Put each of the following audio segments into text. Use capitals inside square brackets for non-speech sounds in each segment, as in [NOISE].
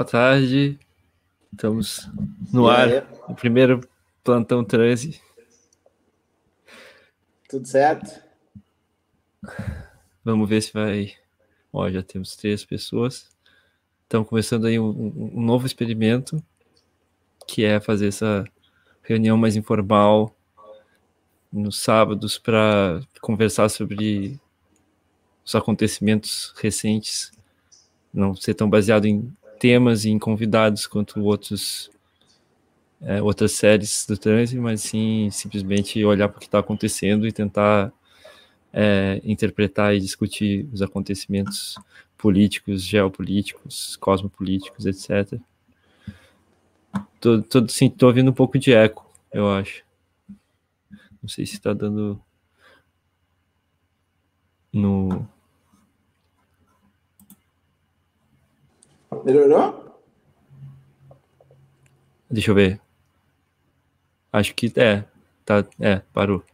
Boa tarde. Estamos no e ar. Aí? O primeiro plantão transe. Tudo certo? Vamos ver se vai. Ó, já temos três pessoas. Estamos começando aí um, um novo experimento, que é fazer essa reunião mais informal nos sábados para conversar sobre os acontecimentos recentes, não ser tão baseado em temas e em convidados quanto outros é, outras séries do trânsito, mas sim simplesmente olhar para o que está acontecendo e tentar é, interpretar e discutir os acontecimentos políticos, geopolíticos, cosmopolíticos, etc. Tô, tô, sim, tô ouvindo um pouco de eco, eu acho. Não sei se está dando no Melhorou? Deixa eu ver. Acho que é. Tá, é, parou.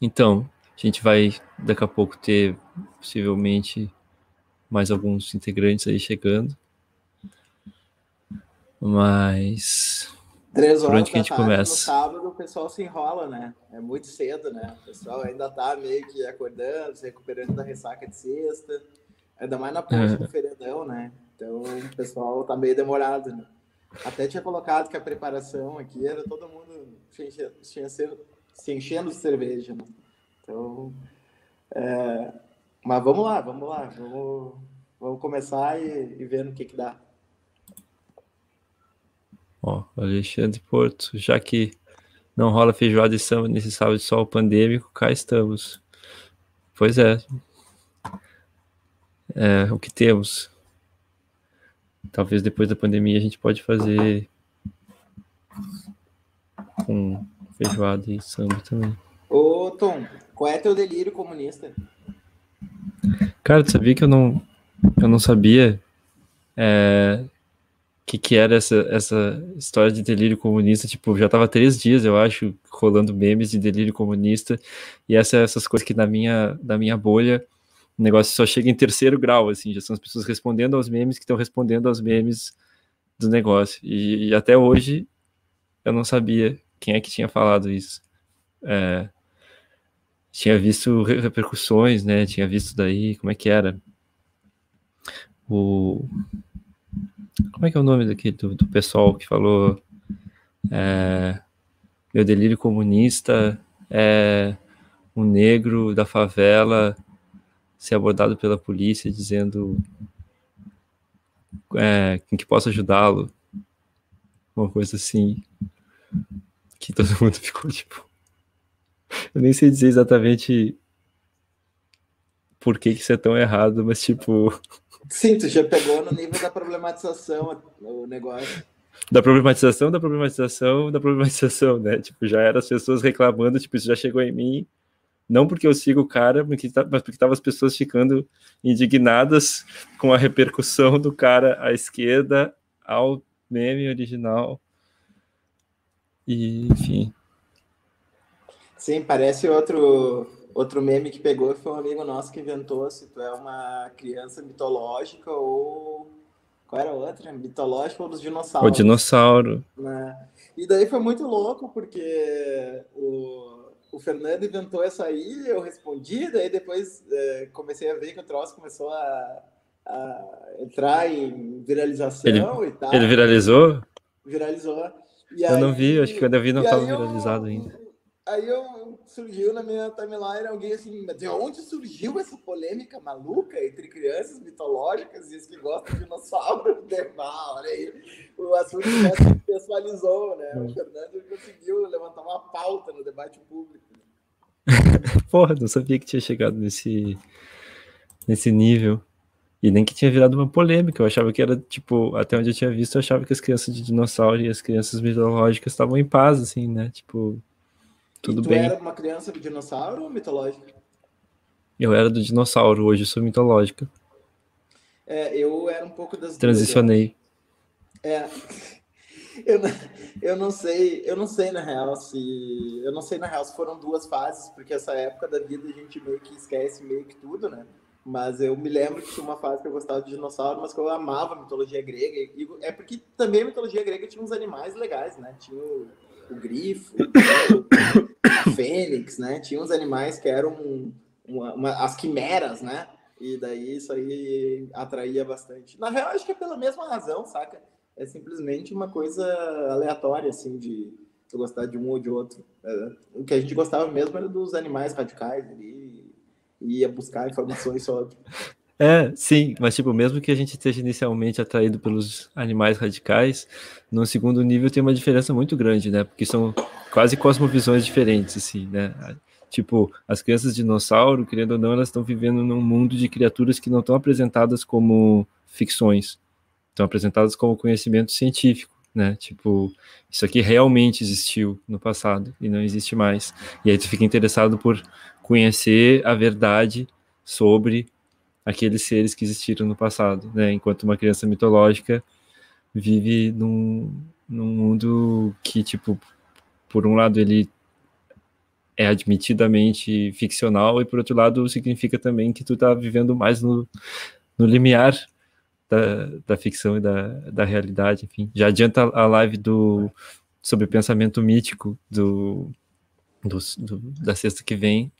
Então, a gente vai daqui a pouco ter possivelmente mais alguns integrantes aí chegando. Mas. Três horas por onde que a gente começa? No sábado o pessoal se enrola, né? É muito cedo, né? O pessoal ainda tá meio que acordando, se recuperando da ressaca de sexta. Ainda mais na ponte é. do feriadão, né? Então o pessoal tá meio demorado, né? Até tinha colocado que a preparação aqui era todo mundo se enchendo, se enchendo de cerveja, né? Então, é... mas vamos lá, vamos lá, vamos, vamos começar e, e ver no que que dá. Ó, Alexandre Porto, já que não rola feijoada e samba nesse sábado de sol pandêmico, cá estamos. Pois é, é, o que temos. Talvez depois da pandemia a gente pode fazer com feijoada e samba também. Ô, Tom, qual é teu delírio comunista? Cara, tu sabia que eu não, eu não sabia é, que, que era essa, essa história de delírio comunista. Tipo, já tava três dias, eu acho, rolando memes de delírio comunista. E essa, essas coisas que na minha, na minha bolha o negócio só chega em terceiro grau, assim, já são as pessoas respondendo aos memes que estão respondendo aos memes do negócio. E, e, até hoje eu não sabia quem é que tinha falado isso. É, tinha visto repercussões, né? Tinha visto daí, como é que era? O. Como é que é o nome daquele do, do pessoal que falou é, meu delírio comunista é um negro da favela ser abordado pela polícia dizendo é, que possa ajudá-lo, uma coisa assim, que todo [LAUGHS] mundo ficou tipo. Eu nem sei dizer exatamente por que, que isso é tão errado, mas tipo. Sim, tu já pegou no nível da problematização o negócio. Da problematização, da problematização, da problematização, né? Tipo, já eram as pessoas reclamando, tipo, isso já chegou em mim, não porque eu sigo o cara, mas porque tá, estavam as pessoas ficando indignadas com a repercussão do cara à esquerda ao meme original. E, enfim. Sim, parece outro outro meme que pegou foi um amigo nosso que inventou se tu é uma criança mitológica ou qual era a outra? Mitológica ou dos dinossauros. O dinossauro. Né? E daí foi muito louco porque o o Fernando inventou essa aí, eu respondi, daí depois é, comecei a ver que o troço começou a, a entrar em viralização ele, e tal. Ele viralizou? Viralizou. E eu aí, não vi, acho que quando eu vi não estava viralizado ainda. Aí eu surgiu na minha timeline alguém assim, de onde surgiu essa polêmica maluca entre crianças mitológicas e os que gostam de dinossauro? [LAUGHS] Ah, olha aí, o assunto se pessoalizou, né? O. Fernando conseguiu levantar uma pauta no debate público. [LAUGHS] Porra, não sabia que tinha chegado nesse, nesse nível. E nem que tinha virado uma polêmica. Eu achava que era, tipo, até onde eu tinha visto, eu achava que as crianças de dinossauro e as crianças mitológicas estavam em paz, assim, né? Tipo, tudo e tu bem. era uma criança do dinossauro ou mitológica? Eu era do dinossauro, hoje eu sou mitológica. É, eu era um pouco das Transicionei. Duas, é. [LAUGHS] Eu não, eu não sei, eu não sei na real se. Eu não sei na real se foram duas fases, porque essa época da vida a gente meio que esquece meio que tudo, né? Mas eu me lembro que tinha uma fase que eu gostava de dinossauro, mas que eu amava a mitologia grega. E é porque também a mitologia grega tinha uns animais legais, né? Tinha o, o grifo, a [COUGHS] fênix, né? Tinha uns animais que eram uma, uma, as quimeras, né? E daí isso aí atraía bastante. Na real, acho que é pela mesma razão, saca? É simplesmente uma coisa aleatória, assim, de eu gostar de um ou de outro. É, o que a gente gostava mesmo era dos animais radicais ali, e ia buscar informações sobre. É, sim, mas tipo, mesmo que a gente esteja inicialmente atraído pelos animais radicais, no segundo nível tem uma diferença muito grande, né? Porque são quase cosmovisões diferentes, assim, né? Tipo, as crianças dinossauro, querendo ou não, elas estão vivendo num mundo de criaturas que não estão apresentadas como ficções, estão apresentadas como conhecimento científico, né? Tipo, isso aqui realmente existiu no passado e não existe mais. E aí tu fica interessado por conhecer a verdade sobre aqueles seres que existiram no passado, né? Enquanto uma criança mitológica vive num, num mundo que, tipo, por um lado ele é admitidamente ficcional, e por outro lado significa também que tu está vivendo mais no, no limiar da, da ficção e da, da realidade, enfim. Já adianta a live do sobre pensamento mítico do, do, do da sexta que vem,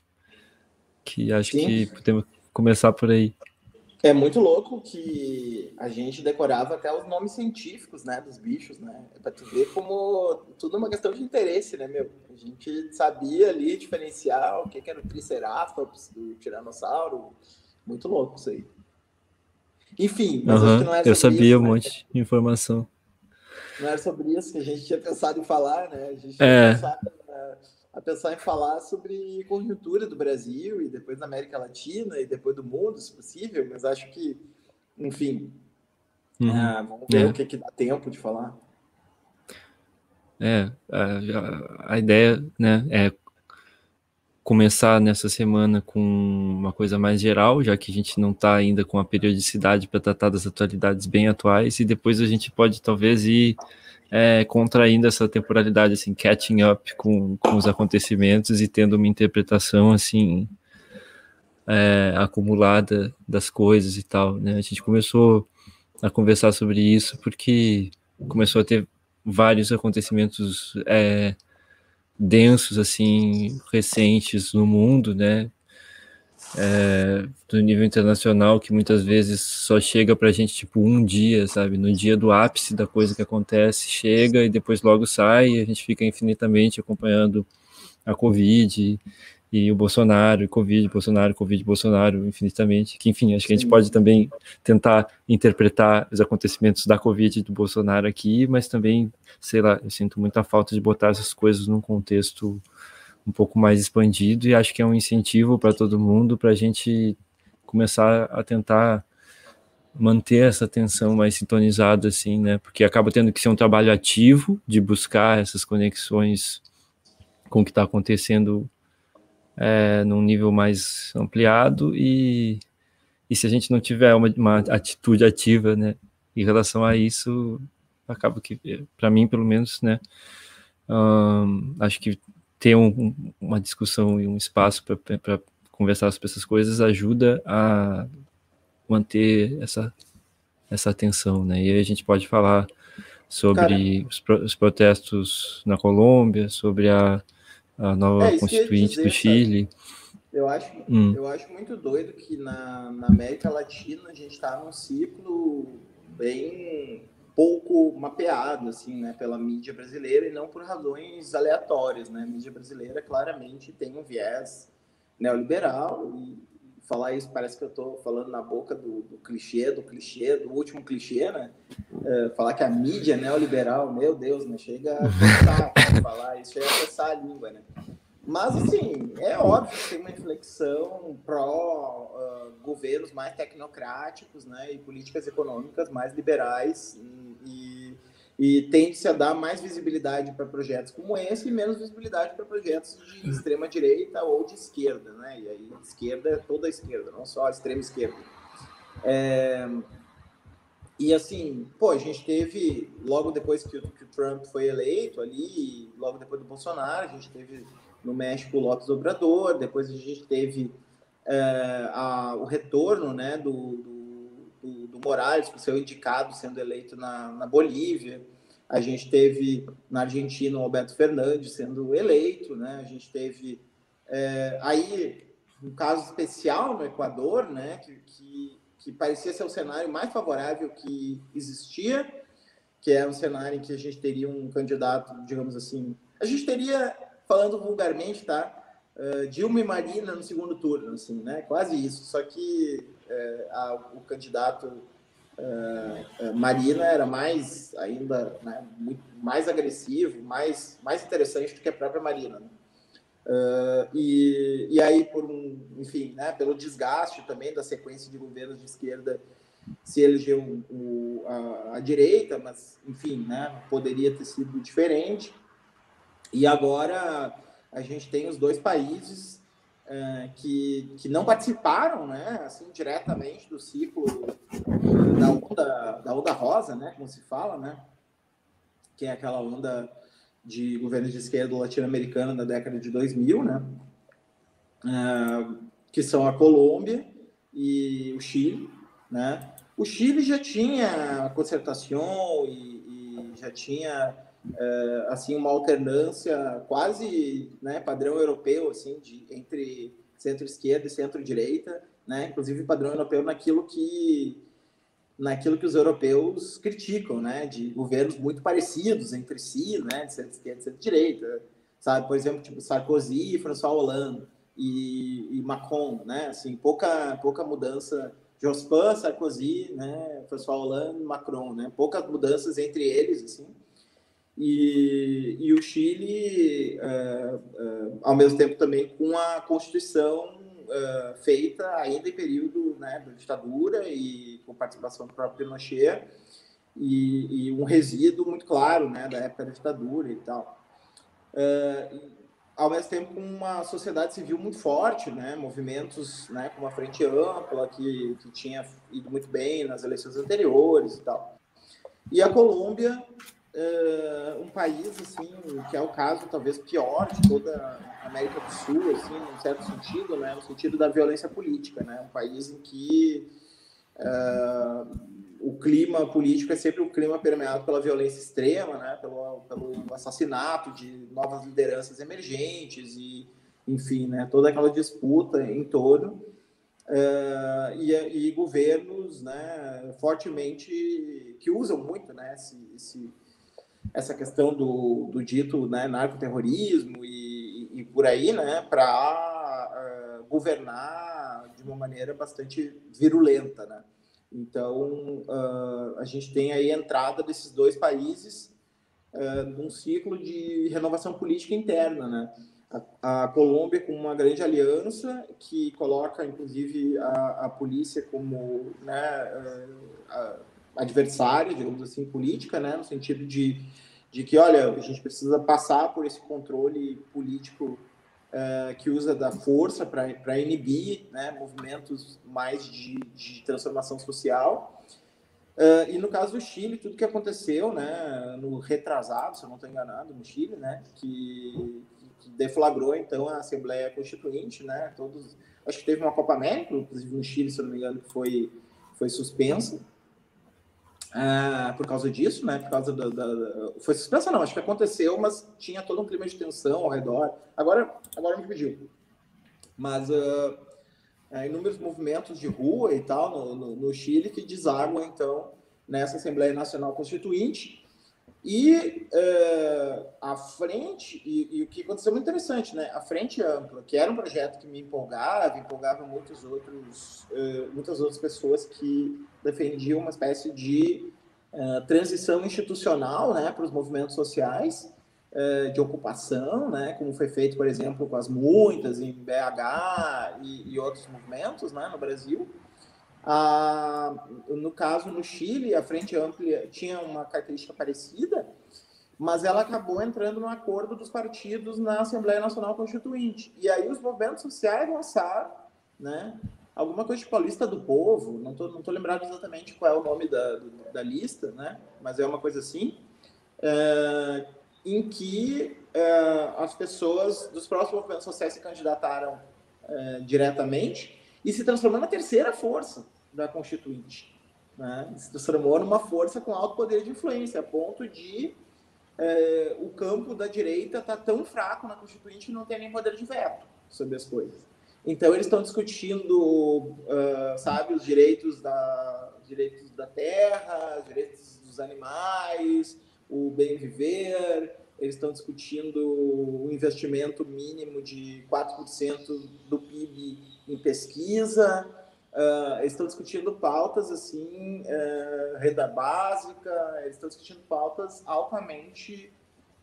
que acho Sim. que podemos começar por aí. É muito louco que a gente decorava até os nomes científicos, né, dos bichos, né? É pra tu ver como tudo é uma questão de interesse, né, meu? A gente sabia ali diferenciar o que, que era o Triceratops do Tiranossauro. Muito louco isso aí. Enfim, mas uhum, não era Eu sabia isso, um né? monte de informação. Não era sobre isso que a gente tinha pensado em falar, né? A gente tinha é. pensado a pensar em falar sobre conjuntura do Brasil e depois da América Latina e depois do mundo, se possível, mas acho que, enfim, uhum. é, vamos ver é. o que, que dá tempo de falar. É, a, a, ideia, né, é começar nessa semana com uma coisa mais geral, já que a gente não está ainda com a periodicidade para tratar das atualidades bem atuais, e depois a gente pode talvez ir é, contraindo essa temporalidade, assim, catching up com, com os acontecimentos e tendo uma interpretação, assim, é, acumulada das coisas e tal, né? A gente começou a conversar sobre isso porque começou a ter vários acontecimentos é, densos, assim, recentes no mundo, né? É, do nível internacional que muitas vezes só chega para a gente tipo um dia, sabe? No dia do ápice da coisa que acontece, chega e depois logo sai e a gente fica infinitamente acompanhando a Covid e o Bolsonaro, e Covid, Bolsonaro, Covid, Bolsonaro, infinitamente. Que, enfim, acho que a gente pode também tentar interpretar os acontecimentos da Covid e do Bolsonaro aqui, mas também, sei lá, eu sinto muita falta de botar essas coisas num contexto um pouco mais expandido e acho que é um incentivo para todo mundo para a gente começar a tentar manter essa atenção mais sintonizada assim, né? Porque acaba tendo que ser um trabalho ativo de buscar essas conexões com o que está acontecendo é, num nível mais ampliado e, e se a gente não tiver uma, uma atitude ativa, né, em relação a isso, acaba que, para mim, pelo menos, né, acho que ter um, uma discussão e um espaço para conversar sobre essas coisas ajuda a manter essa, essa atenção, né? E aí a gente pode falar sobre os, os, protestos na Colômbia, sobre a, a nova é, constituinte dizer, do Chile. Eu acho, hum. eu acho muito doido que na, na América Latina a gente está num ciclo bem pouco mapeado assim, né, pela mídia brasileira e não por razões aleatórias, né? A mídia brasileira claramente tem um viés neoliberal e falar isso parece que eu estou falando na boca do, do, clichê, do clichê, do último clichê, né? É, falar que a mídia é neoliberal, meu Deus, né? Chega a [LAUGHS] falar isso, chega a passar a língua, né? Mas, assim, é óbvio que tem uma inflexão pró uh, governos mais tecnocráticos né, e políticas econômicas mais liberais e, tende-se a dar mais visibilidade para projetos como esse e menos visibilidade para projetos de extrema-direita ou de esquerda. Né? E aí, esquerda é toda a esquerda, não só a extrema-esquerda. É... E assim, pô, a gente teve, logo depois que o, que o Trump foi eleito ali, logo depois do Bolsonaro, a gente teve no México o Lopes Obrador, depois a gente teve é, a, o retorno né, do, do, do Morales, o seu indicado sendo eleito na, na Bolívia. A gente teve na Argentina o Alberto Fernandes sendo eleito, né? A gente teve é, aí um caso especial no Equador, né? Que, que, que, parecia ser o cenário mais favorável que existia, que é um cenário em que a gente teria um candidato, digamos assim, a gente teria, falando vulgarmente, tá? Uh, Dilma e Marina no segundo turno, assim, né? Quase isso. Só que a, o candidato uh, Marina era mais ainda, né, muito mais agressivo, mais mais interessante do que a própria Marina. Né? e, e aí por um, enfim, né, pelo desgaste também da sequência de governos de esquerda se elegeu o, a, a, direita, mas enfim, né, poderia ter sido diferente. E agora a gente tem os dois países é, que, que não participaram, né, assim, diretamente do ciclo da onda, da onda rosa, né, como se fala, né, que é aquela onda de governos de esquerda latino-americana da década de 2000, né, é, que são a Colômbia e o Chile, né. O Chile já tinha concertação e, e já tinha é, assim uma alternância quase né, padrão europeu assim de entre centro-esquerda e centro-direita, né? Inclusive padrão europeu naquilo que naquilo que os europeus criticam, né? De governos muito parecidos entre si, né? De centro-esquerda e centro-direita, sabe? Por exemplo, tipo Sarkozy e François Hollande e, e Macron, né? Assim, pouca pouca mudança Jospin, Sarkozy, né? François Hollande, Macron, né? Poucas mudanças entre eles, assim. E, e o Chile, uh, uh, ao mesmo tempo também com a Constituição uh, feita ainda em período né, da ditadura e com participação do próprio Pinochet, e, e, um resíduo muito claro né, da época da ditadura e tal. E, ao mesmo tempo com uma sociedade civil muito forte, né, movimentos né, como a Frente Ampla, que, que tinha ido muito bem nas eleições anteriores e tal. E a Colômbia uh, um país assim que é o caso talvez pior de toda a América do Sul, assim, num certo sentido, né, no sentido da violência política, né, um país em que uh, o clima político é sempre um clima permeado pela violência extrema, né, pelo, pelo assassinato de novas lideranças emergentes e, enfim, né, toda aquela disputa em torno Uh, e, e, governos né, fortemente que usam muito né, esse, esse, essa questão do, do dito né, narcoterrorismo e, e, por aí, né, para uh, eh, governar de uma maneira bastante virulenta, né? Então, uh, a gente tem aí a entrada desses dois países uh, num ciclo de renovação política interna, né? A, a, Colômbia com uma grande aliança que coloca, inclusive, a, a polícia como né, adversária, digamos assim, política, né? No sentido de de que, olha, a gente precisa passar por esse controle político uh, que usa da força para inibir né, movimentos mais de, de transformação social. Uh, e no caso do Chile, tudo que aconteceu, né, no retrasado, se eu não estou enganado, no Chile, né, que, que, deflagrou então a Assembleia Constituinte, né, todos, acho que teve uma Copa América, inclusive no Chile, se eu não me engano, que foi foi suspensa. Ah, por causa disso, né? Por causa da, da, Foi suspensa, não, acho que aconteceu, mas tinha todo um clima de tensão ao redor. Agora, agora me pediu. Mas uh, inúmeros movimentos de rua e tal no, no, no, Chile que desaguam, então, nessa Assembleia Nacional Constituinte. E a frente, e, e, o que aconteceu muito interessante, né? A frente ampla, que era um projeto que me empolgava, empolgava muitos outros, muitas outras pessoas que defendiam uma espécie de uh, transição institucional né, para os movimentos sociais uh, de ocupação, né, como foi feito, por exemplo, com as muitas em BH e, e outros movimentos né, no Brasil. Ah, no caso, no Chile, a Frente Ampla tinha uma característica parecida, mas ela acabou entrando no acordo dos partidos na Assembleia Nacional Constituinte. E aí os movimentos sociais lançaram né, alguma coisa tipo a lista do povo, não tô, não tô lembrado exatamente qual é o nome da, da lista, né? Mas é uma coisa assim, é, em que é, as pessoas dos próximos movimentos sociais se candidataram é, diretamente e se transformou na terceira força da Constituinte. Né? Se transformou numa força com alto poder de influência, a ponto de é, o campo da direita estar tá tão fraco na Constituinte que não tem nem poder de veto sobre as coisas. Então eles estão discutindo, uh, sabe, os direitos da direitos da terra, os direitos dos animais, o bem viver. Eles estão discutindo o investimento mínimo de 4% do PIB em pesquisa. Uh, eles estão discutindo pautas assim, uh, renda básica, eles estão discutindo pautas altamente,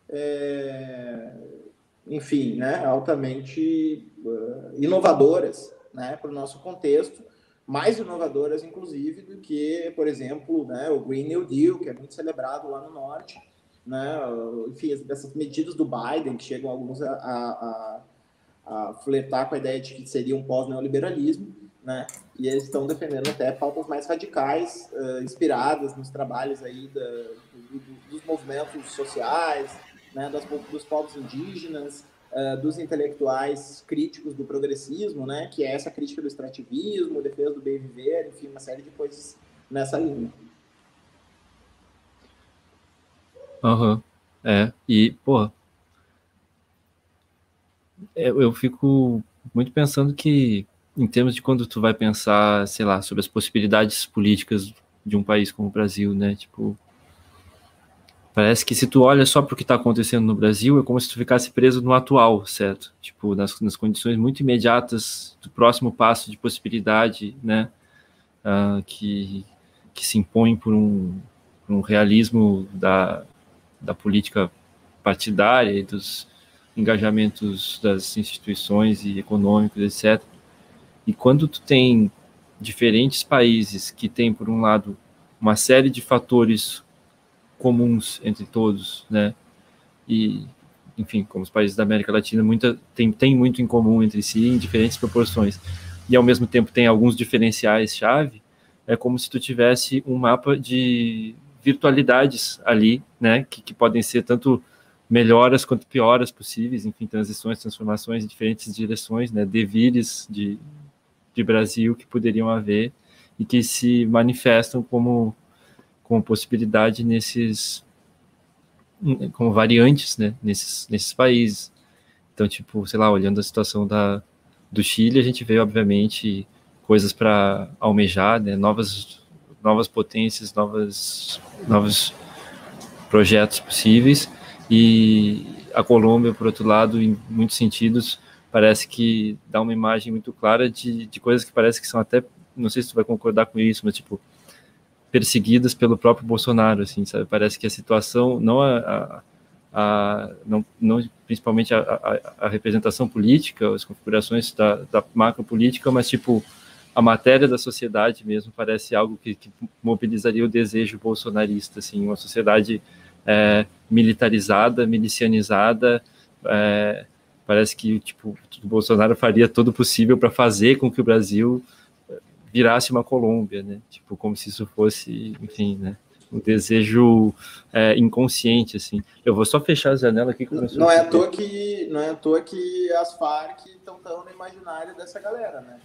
é, enfim, né, altamente uh, inovadoras né, para o nosso contexto, mais inovadoras, inclusive, do que, por exemplo, né, o Green New Deal, que é muito celebrado lá no Norte, né, enfim, essas medidas do Biden, que chegam alguns a, a, a, a flertar com a ideia de que seria um pós-neoliberalismo, né? E eles estão defendendo até pautas mais radicais, uh, inspiradas nos trabalhos aí da, do, do, dos movimentos sociais, né? Das, dos povos indígenas, uh, dos intelectuais críticos do progressismo, né? Que é essa crítica do extrativismo, defesa do bem viver, enfim, uma série de coisas nessa linha. Aham, uhum. é, e, porra, eu, eu fico muito pensando que em termos de quando tu vai pensar, sei lá, sobre as possibilidades políticas de um país como o Brasil, né? Tipo, parece que se tu olha só para o que está acontecendo no Brasil, é como se tu ficasse preso no atual, certo? Tipo, nas, nas condições muito imediatas do próximo passo de possibilidade, né? Uh, que, que se impõe por um, um realismo da, da política partidária e dos engajamentos das instituições e econômicos, etc. E quando tu tem diferentes países que têm, por um lado, uma série de fatores comuns entre todos, né? E, enfim, como os países da América Latina, muita, tem, tem muito em comum entre si em diferentes proporções. E, ao mesmo tempo, tem alguns diferenciais-chave. É como se tu tivesse um mapa de virtualidades ali, né? Que, que podem ser tanto melhoras quanto pioras possíveis, enfim, transições, transformações em diferentes direções, né? Devires de, de Brasil que poderiam haver e que se manifestam como, como possibilidade nesses como variantes né, nesses, nesses países. Então, tipo, sei lá, olhando a situação da, do Chile, a gente vê, obviamente, coisas para almejar, né, novas, novas potências, novas, novos projetos possíveis, e a Colômbia, por outro lado, em muitos sentidos, parece que dá uma imagem muito clara de, de coisas que parece que são até, não sei se tu vai concordar com isso, mas tipo, perseguidas pelo próprio Bolsonaro, assim, sabe? Parece que a situação, não a, a, a não, não principalmente a, a, a, representação política, as configurações da, da macro política, mas tipo, a matéria da sociedade mesmo parece algo que, que mobilizaria o desejo bolsonarista, assim, uma sociedade é, militarizada, milicianizada, é, Parece que tipo, o Bolsonaro faria todo possível para fazer com que o Brasil virasse uma Colômbia, né? Tipo, como se isso fosse, enfim, né? Um desejo é, inconsciente, assim. Eu vou só fechar a janela aqui. Não é, à toa que, não é à toa que as Farc estão tão no imaginário dessa galera, né?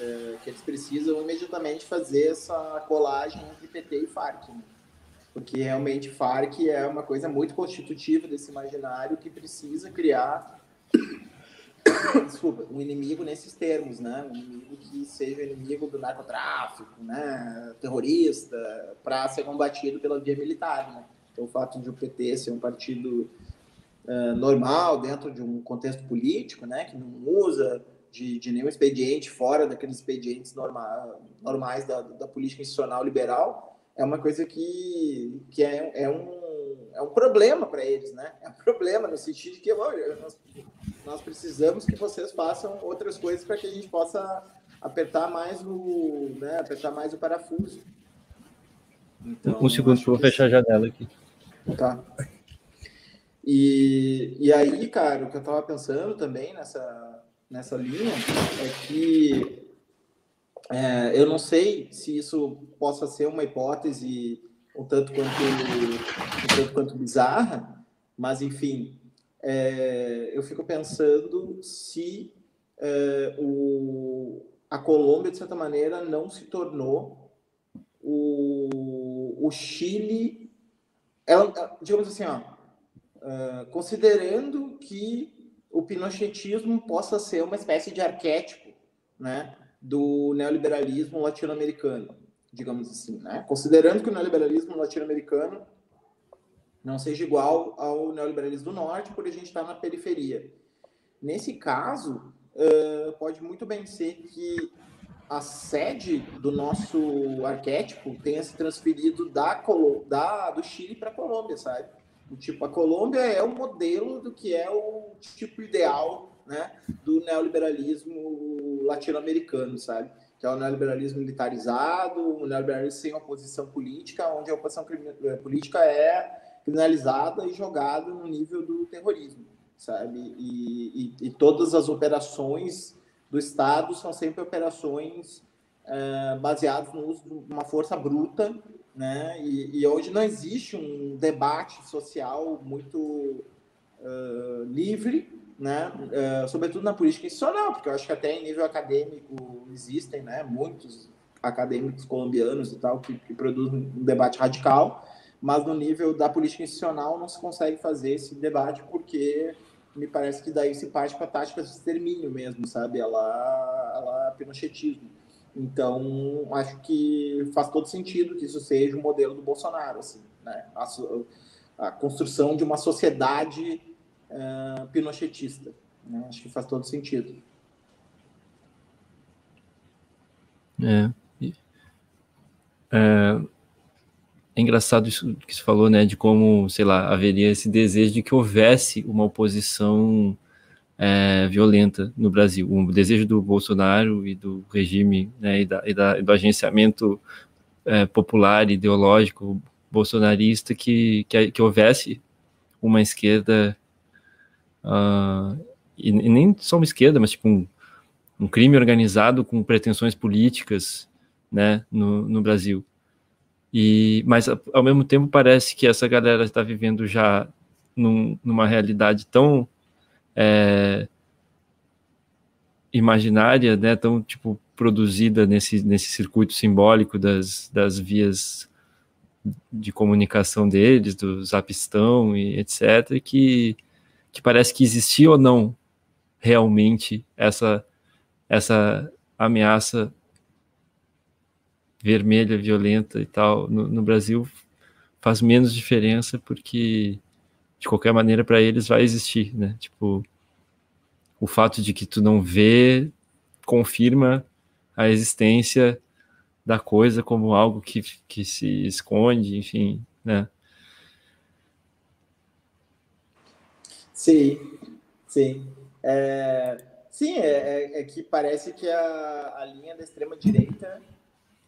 É, que eles precisam imediatamente fazer essa colagem entre PT e Farc, né? porque realmente Farc é uma coisa muito constitutiva desse imaginário que precisa criar desculpa, um inimigo nesses termos, né? Um inimigo que seja inimigo do narcotráfico, né? Terrorista, para ser combatido pela via militar, né? Então, o fato de o PT ser um partido uh, normal dentro de um contexto político, né? Que não usa de, de nenhum expediente fora daqueles expedientes norma, normais da, da política institucional liberal, é uma coisa que, que é, é um é um problema para eles, né? É um problema no sentido de que nós, nós precisamos que vocês façam outras coisas para que a gente possa apertar mais o, né, apertar mais o parafuso. Então, um segundo, vou fechar a janela aqui. Tá. E, e aí, cara, o que eu estava pensando também nessa, nessa linha é que é, eu não sei se isso possa ser uma hipótese um tanto quanto, um tanto quanto bizarra, mas enfim, é, eu fico pensando se é, o, a Colômbia, de certa maneira, não se tornou o, o Chile. Ela, digamos assim, ó, uh, considerando que o pinochetismo possa ser uma espécie de arquétipo né, do neoliberalismo latino-americano, digamos assim. Né? Considerando que o neoliberalismo latino-americano não seja igual ao neoliberalismo do norte, porque a gente está na periferia. Nesse caso, uh, pode muito bem ser que a sede do nosso arquétipo tenha se transferido da, da do Chile para a Colômbia, sabe? Tipo, a Colômbia é o modelo do que é o tipo ideal né, do neoliberalismo latino-americano, sabe? Que é o neoliberalismo militarizado, o neoliberalismo sem oposição política, onde a oposição política é criminalizada e jogada no nível do terrorismo, sabe? E, e, e todas as operações do Estado são sempre operações é, baseadas no uso de uma força bruta né? E, e, hoje não existe um debate social muito uh, livre, né? Uh, sobretudo na política institucional, porque eu acho que até em nível acadêmico existem, né? Muitos acadêmicos colombianos e tal que, que produzem um debate radical, mas no nível da política institucional não se consegue fazer esse debate porque me parece que daí se parte para táticas de extermínio mesmo, sabe? Ela, ela é pinochetismo. Então, acho que faz todo sentido que isso seja o um modelo do Bolsonaro, assim, né? a, a construção de uma sociedade uh, pinochetista. Né? Acho que faz todo sentido. É. É, é engraçado isso que você falou, né, de como, sei lá, haveria esse desejo de que houvesse uma oposição é, violenta no Brasil. O desejo do Bolsonaro e do regime né, e, da, e, da, e do agenciamento é, popular ideológico bolsonarista que, que, que houvesse uma esquerda uh, e, e, nem só uma esquerda, mas tipo um, um crime organizado com pretensões políticas né, no, no Brasil. E, mas ao mesmo tempo parece que essa galera está vivendo já num, numa realidade tão é, imaginária, né, tão tipo produzida nesse, nesse circuito simbólico das, das vias de comunicação deles, do zapistão e etc, que, que parece que existia ou não realmente essa essa ameaça vermelha, violenta e tal no, no Brasil faz menos diferença porque de qualquer maneira para eles vai existir, né? Tipo, o fato de que tu não vê confirma a existência da coisa como algo que, que se esconde, enfim, né? Sim, sim. É, sim, é, é, é que parece que a, a linha da extrema-direita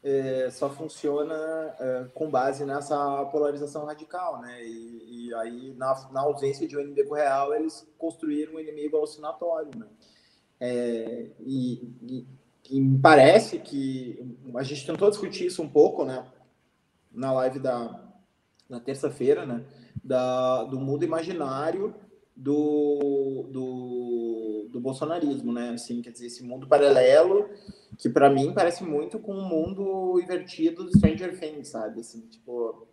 é, só funciona é, com base nessa polarização radical, né? E, e aí, na, na, ausência de um inimigo real, eles construíram um inimigo alucinatório, né? É, e, e, e, me parece que a gente tentou discutir isso um pouco, né? Na live da na terça-feira, né? Da, do mundo imaginário do, do, do bolsonarismo, né? Assim, quer dizer, esse mundo paralelo que para mim parece muito com o um mundo invertido do Stranger Things, sabe? Assim, tipo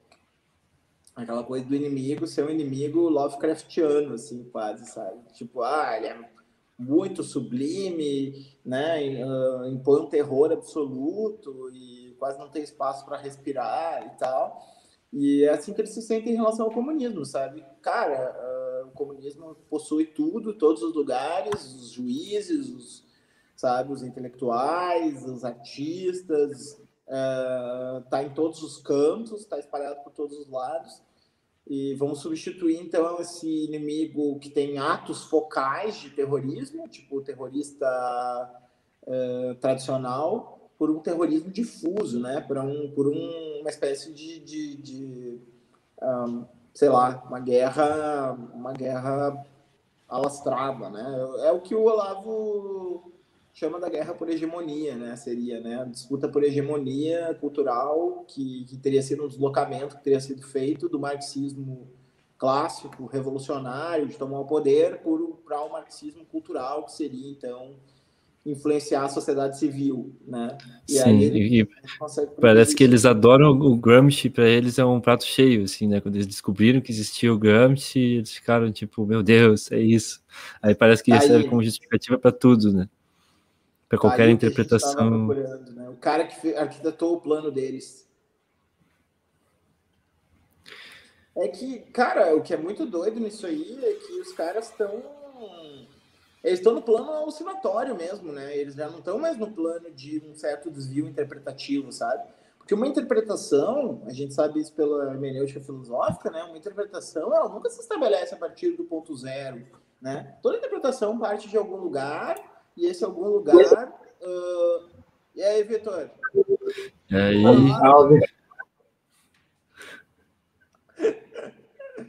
aquela coisa do inimigo ser um inimigo Lovecraftiano, assim, quase, sabe? Tipo, ah, ele é muito sublime, né? Ah, impõe um terror absoluto e quase não tem espaço para respirar e tal. E é assim que eles se sentem em relação ao comunismo, sabe? Cara, uh, o comunismo possui tudo, todos os lugares, os juízes, os, sabe? Os intelectuais, os artistas, está é, em todos os cantos, está espalhado por todos os lados. E vamos substituir, então, esse inimigo que tem atos focais de terrorismo, tipo o terrorista é, tradicional, por um terrorismo difuso, né? por, um, por um, uma espécie de, de, de um, sei lá, uma guerra, uma guerra alastrada. Né? É o que o Olavo chama da guerra por hegemonia, né? Seria, né? A disputa por hegemonia cultural que, que teria sido um deslocamento que teria sido feito do marxismo clássico, revolucionário, de tomar o poder, para o marxismo cultural, que seria, então, influenciar a sociedade civil, né? E Sim, e parece que eles adoram o Gramsci, para eles é um prato cheio, assim, né? Quando eles descobriram que existia o Gramsci, eles ficaram tipo, meu Deus, é isso. Aí parece que isso serve como justificativa para tudo, né? Para qualquer interpretação. Né? O cara que arquitetou o plano deles. É que, cara, o que é muito doido nisso aí é que os caras estão eles estão no plano oscilatório mesmo, né? Eles já não estão mais no plano de um certo desvio interpretativo, sabe? Porque uma interpretação, a gente sabe isso pela hermenêutica filosófica, né? Uma interpretação, ela nunca se estabelece a partir do ponto zero, né? Toda interpretação parte de algum lugar, e esse algum lugar... Uh... E aí, Vitor? E aí? Salve!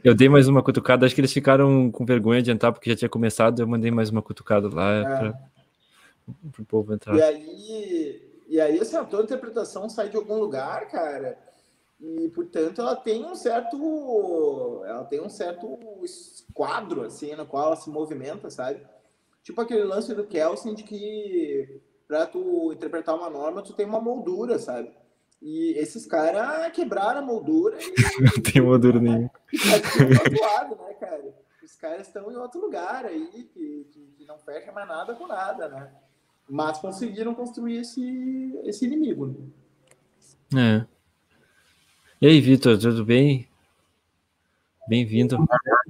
Eu dei mais uma cutucada, acho que eles ficaram com vergonha de entrar porque já tinha começado, eu mandei mais uma cutucada lá é. para o povo entrar. E aí, e aí assim, toda interpretação sai de algum lugar, cara, e portanto ela tem um certo ela tem um certo quadro assim no qual ela se movimenta, sabe? Tipo aquele lance do Kelsen de que para tu interpretar uma norma tu tem uma moldura, sabe? E esses caras quebraram a moldura. E, [LAUGHS] não tem moldura nenhuma. [LAUGHS] lado, né, cara? Os caras estão em outro lugar aí, que, que, que, não fecha mais nada com nada, né? Mas conseguiram construir esse, esse inimigo. Né? É. E aí, Vitor, tudo bem? Bem-vindo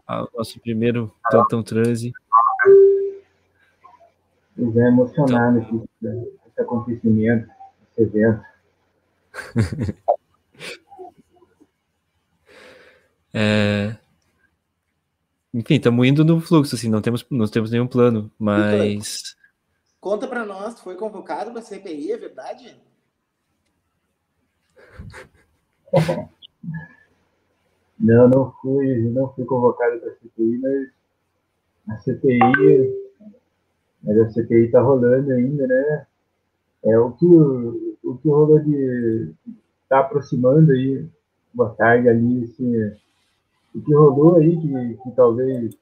ao nosso primeiro Plantão Transe. Pois é, emocionado então... esse, esse acontecimento, esse evento. [LAUGHS] é... Enfim, estamos indo no fluxo, assim, não temos, não temos nenhum plano, mas. Conta para nós, tu foi convocado para a CPI, é verdade? [LAUGHS] Não, não fui, não fui convocado para a CPI, mas a CPI, mas a CPI está rolando ainda, né? É o que o que rolou de tá aproximando aí, boa tarde ali, esse, o que rolou aí que, que talvez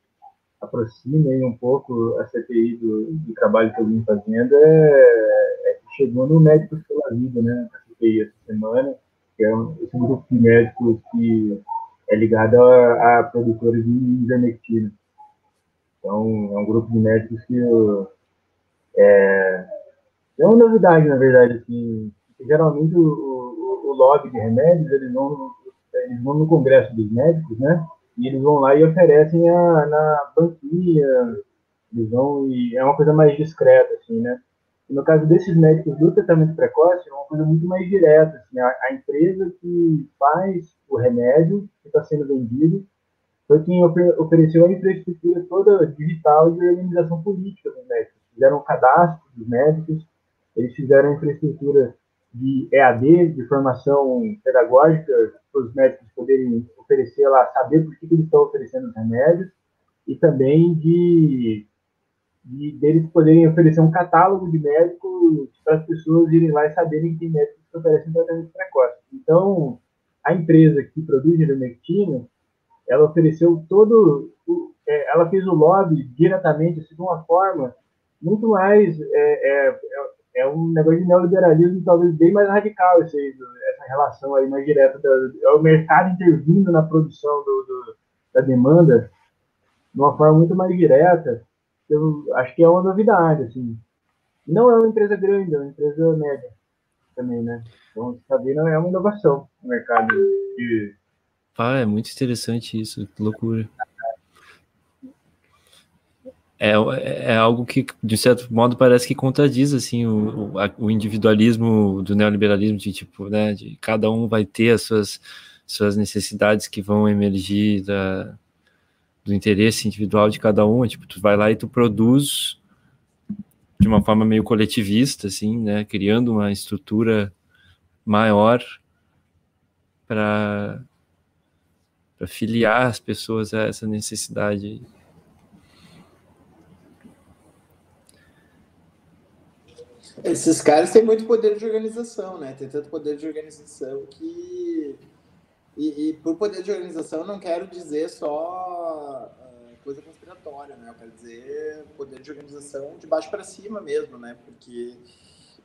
aproxime aí um pouco a CPI do, do trabalho que eu vim fazendo é, é que chegou no Médicos pela Vida, né, a CPI essa semana, que é um, esse grupo de médicos que é ligado à, produtora de ivermectina. Então, é um grupo de médicos que é, é uma novidade, na verdade, assim, geralmente o, o, o, lobby de remédios, eles vão, eles vão no congresso dos médicos, né? E eles vão lá e oferecem a, na banquinha, eles vão e é uma coisa mais discreta, assim, né? E no caso desses médicos do tratamento precoce, é uma coisa muito mais direta, assim, a, a empresa que faz o remédio que está sendo vendido foi quem ofereceu a infraestrutura toda digital de organização política dos médicos. Fizeram um cadastro dos médicos, eles fizeram a infraestrutura de EAD, de formação pedagógica, para os médicos poderem oferecer lá, saber por que, eles estão oferecendo os remédios, e também de, de deles poderem oferecer um catálogo de médicos para as pessoas irem lá e saberem que médicos que oferecem tratamento precoce. Então, a empresa que produz ivermectina, ela ofereceu todo, é, ela fez o lobby diretamente, assim, de uma forma muito mais é, é, é um negócio de neoliberalismo talvez bem mais radical esse, essa relação aí mais direta é o mercado intervindo na produção do, do, da demanda de uma forma muito mais direta. Eu acho que é uma novidade assim. Não é uma empresa grande é uma empresa média também né? Então está vendo é uma inovação no mercado de... ah é muito interessante isso que loucura. É, é algo que, de certo modo, parece que contradiz assim o, o, individualismo do neoliberalismo, de tipo, né, de cada um vai ter as suas, suas necessidades que vão emergir da, do interesse individual de cada um, tipo, tu vai lá e tu produz de uma forma meio coletivista, assim, né, criando uma estrutura maior para filiar as pessoas a essa necessidade Esses caras têm muito poder de organização, né? Tem tanto poder de organização que. E, e por poder de organização, não quero dizer só uh, coisa conspiratória, né? Eu quero dizer, poder de organização de baixo para cima mesmo, né? Porque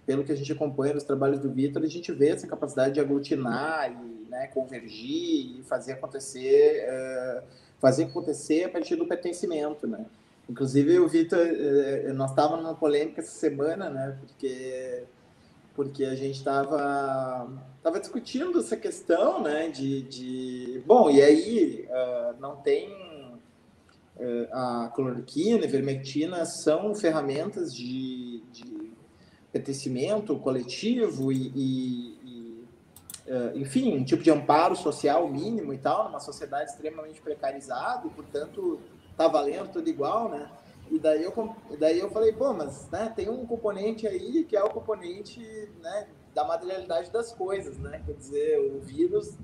pelo que a gente acompanha nos trabalhos do Vitor, a gente vê essa capacidade de aglutinar e né, convergir e fazer acontecer, uh, fazer acontecer a partir do pertencimento, né? Inclusive o Vitor, uh, nós estávamos numa polêmica essa semana, né? Porque porque a gente estava tava discutindo essa questão, né? De, de bom, e aí uh, não tem a cloroquina, a ivermectina são ferramentas de, de pertencimento coletivo e, e, e uh, enfim, um tipo de amparo social mínimo e tal, numa sociedade extremamente precarizada, e portanto tá valendo tudo igual, né? E daí eu, daí eu falei, pô, mas né, tem um componente aí que é o componente né, da materialidade das coisas, né? Quer dizer, o vírus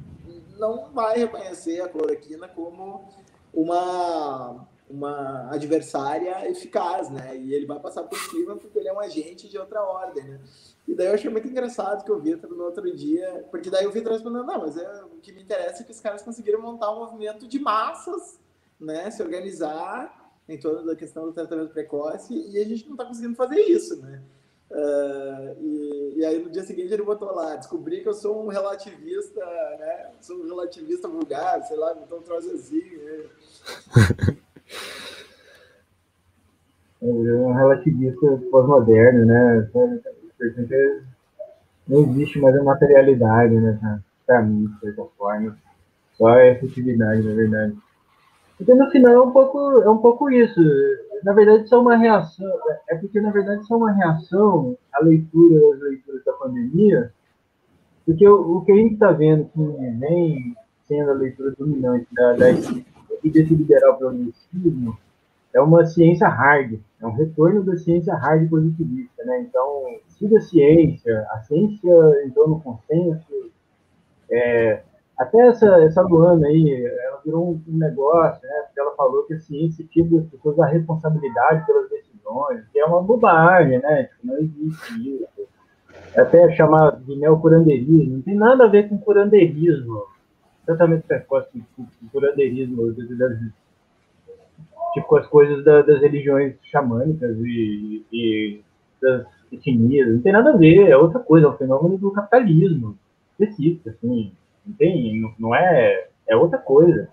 não vai reconhecer a cloroquina como uma, uma adversária eficaz, né? E ele vai passar por cima porque ele é um agente de outra ordem, né? E daí eu achei muito engraçado que o Vitor no outro dia, porque daí o Vitor respondeu, não, mas é, o que me interessa é que os caras conseguiram montar um movimento de massas, né? Se organizar em torno da questão do tratamento precoce e a gente não está conseguindo fazer isso, né? Uh, e, e, aí no dia seguinte ele botou lá, descobri que eu sou um relativista, né? Sou um relativista vulgar, sei lá, botou um troço assim. [LAUGHS] É um relativista pós-moderno, né? Não existe mais a materialidade, né? Para mim, de certa forma. Só a efetividade, na verdade. Porque no final é um pouco, é um pouco isso. Na verdade, é uma reação. É porque, na verdade, é uma reação à leitura das leituras da pandemia. Porque o, o que a gente está vendo que vem sendo a leitura dominante da, da e desse liberal progressismo é uma ciência hard, é um retorno da ciência hard positivista, né? Então, siga a ciência, a ciência entrou no consenso, é, até essa, essa Luana aí, ela virou um, negócio, né? Porque ela falou que a ciência tira as pessoas a responsabilidade pelas decisões, que é uma bobagem, né? Tipo, não existe isso. É até chamar de neocurandeirismo, não tem nada a ver com curandeirismo. Tratamento precoce, curandeirismo, tipo as coisas da, das religiões xamânicas e, e das etnias, não tem nada a ver, é outra coisa, é um fenômeno do capitalismo específico, assim. Não tem, não é, é outra coisa.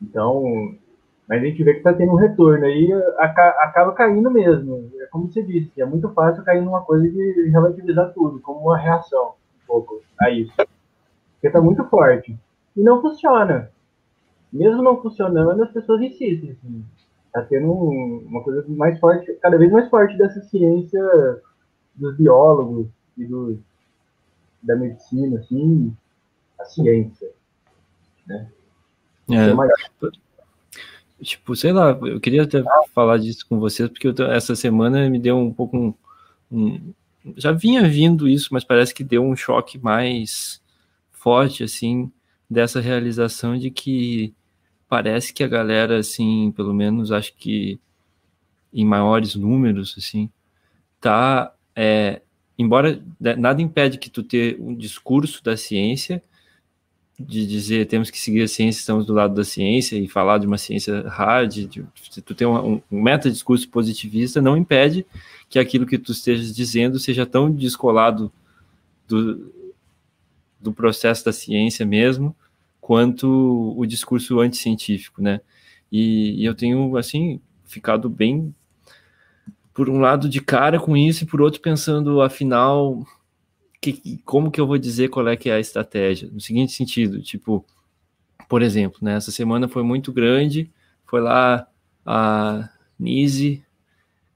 Então, mas a gente vê que está tendo um retorno aí, acaba caindo mesmo. É como você disse, é muito fácil cair numa coisa de relativizar tudo, como uma reação um pouco a isso. Porque está muito forte. E não funciona. Mesmo não funcionando, as pessoas insistem. Assim. Tá tendo uma coisa mais forte, cada vez mais forte dessa ciência dos biólogos e dos da medicina, assim, a ciência, né? É, mais... Tipo, sei lá, eu queria até falar disso com vocês, porque eu, essa semana me deu um pouco um, um, Já vinha vindo isso, mas parece que deu um choque mais forte, assim, dessa realização de que parece que a galera, assim, pelo menos acho que em maiores números, assim, tá é, embora né, nada impede que tu ter um discurso da ciência, de dizer temos que seguir a ciência, estamos do lado da ciência e falar de uma ciência hard, de tu ter um, um meta-discurso positivista, não impede que aquilo que tu estejas dizendo seja tão descolado do, do processo da ciência mesmo, quanto o discurso anticientífico, né? E, e eu tenho, assim, ficado bem por um lado de cara com isso e por outro pensando afinal que, como que eu vou dizer qual é que é a estratégia no seguinte sentido tipo por exemplo né, essa semana foi muito grande foi lá a Nise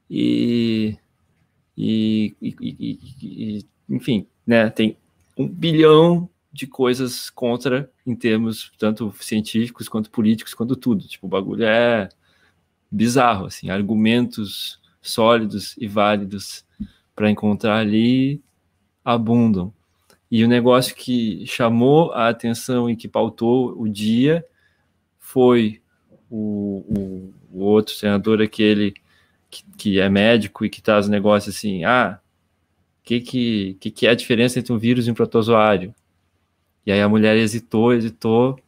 e, e, e, enfim né tem um bilhão de coisas contra em termos tanto científicos quanto políticos quanto tudo tipo o bagulho é bizarro assim argumentos sólidos e válidos para encontrar ali abundam. E o negócio que chamou a atenção e que pautou o dia foi o, o, o outro senador, aquele que, que, é médico e que traz o negócio assim, ah, o que, que, que, que é a diferença entre um vírus e um protozoário? E aí a mulher hesitou, hesitou,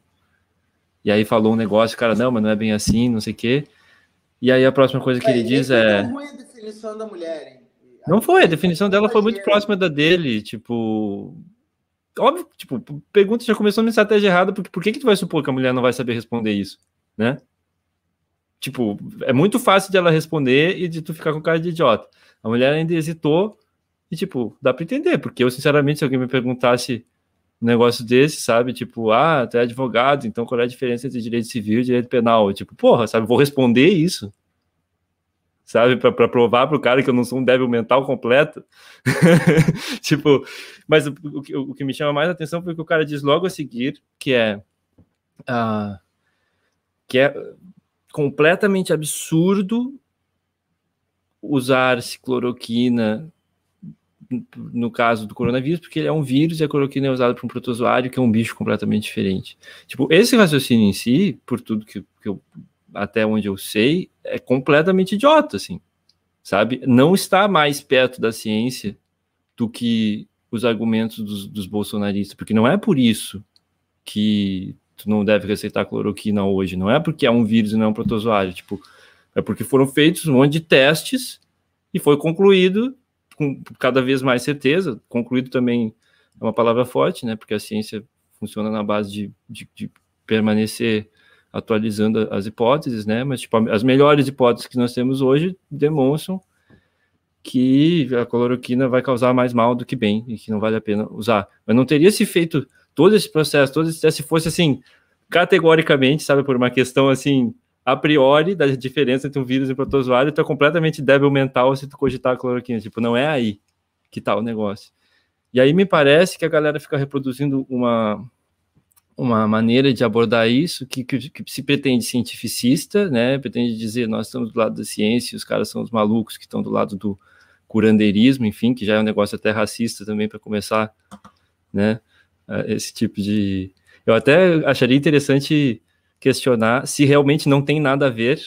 E aí falou um negócio, cara, não, mas não é bem assim, não sei o quê. E aí a próxima coisa que é, ele diz é. Não foi a definição da mulher, hein? Não foi, a definição dela foi muito próxima da dele, tipo. Óbvio, tipo, pergunta já começou uma estratégia errada, porque por que, que tu vai supor que a mulher não vai saber responder isso, né? Tipo, é muito fácil de ela responder e de tu ficar com cara de idiota. A mulher ainda hesitou e, tipo, dá para entender, porque eu, sinceramente, se alguém me perguntasse um negócio desse, sabe? Tipo, ah, tu é advogado, então qual é a diferença entre direito civil e direito penal? Eu, tipo, porra, sabe? Vou responder isso, sabe? Para provar para o cara que eu não sou um débil mental completo. [LAUGHS] tipo, mas o, o, o, que me chama mais atenção foi o que o cara diz logo a seguir, que é. Uh, que é completamente absurdo usar cicloroquina no caso do coronavírus, porque ele é um vírus e a cloroquina é usada para um protozoário que é um bicho completamente diferente. Tipo, esse raciocínio em si, por tudo que, que eu, até onde eu sei, é completamente idiota, assim, sabe? Não está mais perto da ciência do que os argumentos dos, dos bolsonaristas, porque não é por isso que tu não deve receitar cloroquina hoje, não é porque é um vírus e não é um protozoário, tipo, é porque foram feitos um monte de testes e foi concluído com cada vez mais certeza, concluído também é uma palavra forte, né? Porque a ciência funciona na base de, de, de permanecer atualizando as hipóteses, né? Mas tipo, as melhores hipóteses que nós temos hoje demonstram que a cloroquina vai causar mais mal do que bem e que não vale a pena usar. Mas não teria se feito todo esse processo, todo esse se fosse assim categoricamente, sabe, por uma questão assim a priori da diferença entre um vírus e um protozoário, tu é completamente débil mental se tu cogitar a cloroquina. Tipo, não é aí que tá o negócio. E aí me parece que a galera fica reproduzindo uma, uma maneira de abordar isso que, que, que, se pretende cientificista, né? Pretende dizer nós estamos do lado da ciência, os caras são os malucos que estão do lado do curandeirismo, enfim, que já é um negócio até racista também para começar, né? Esse tipo de. Eu até acharia interessante questionar se realmente não tem nada a ver,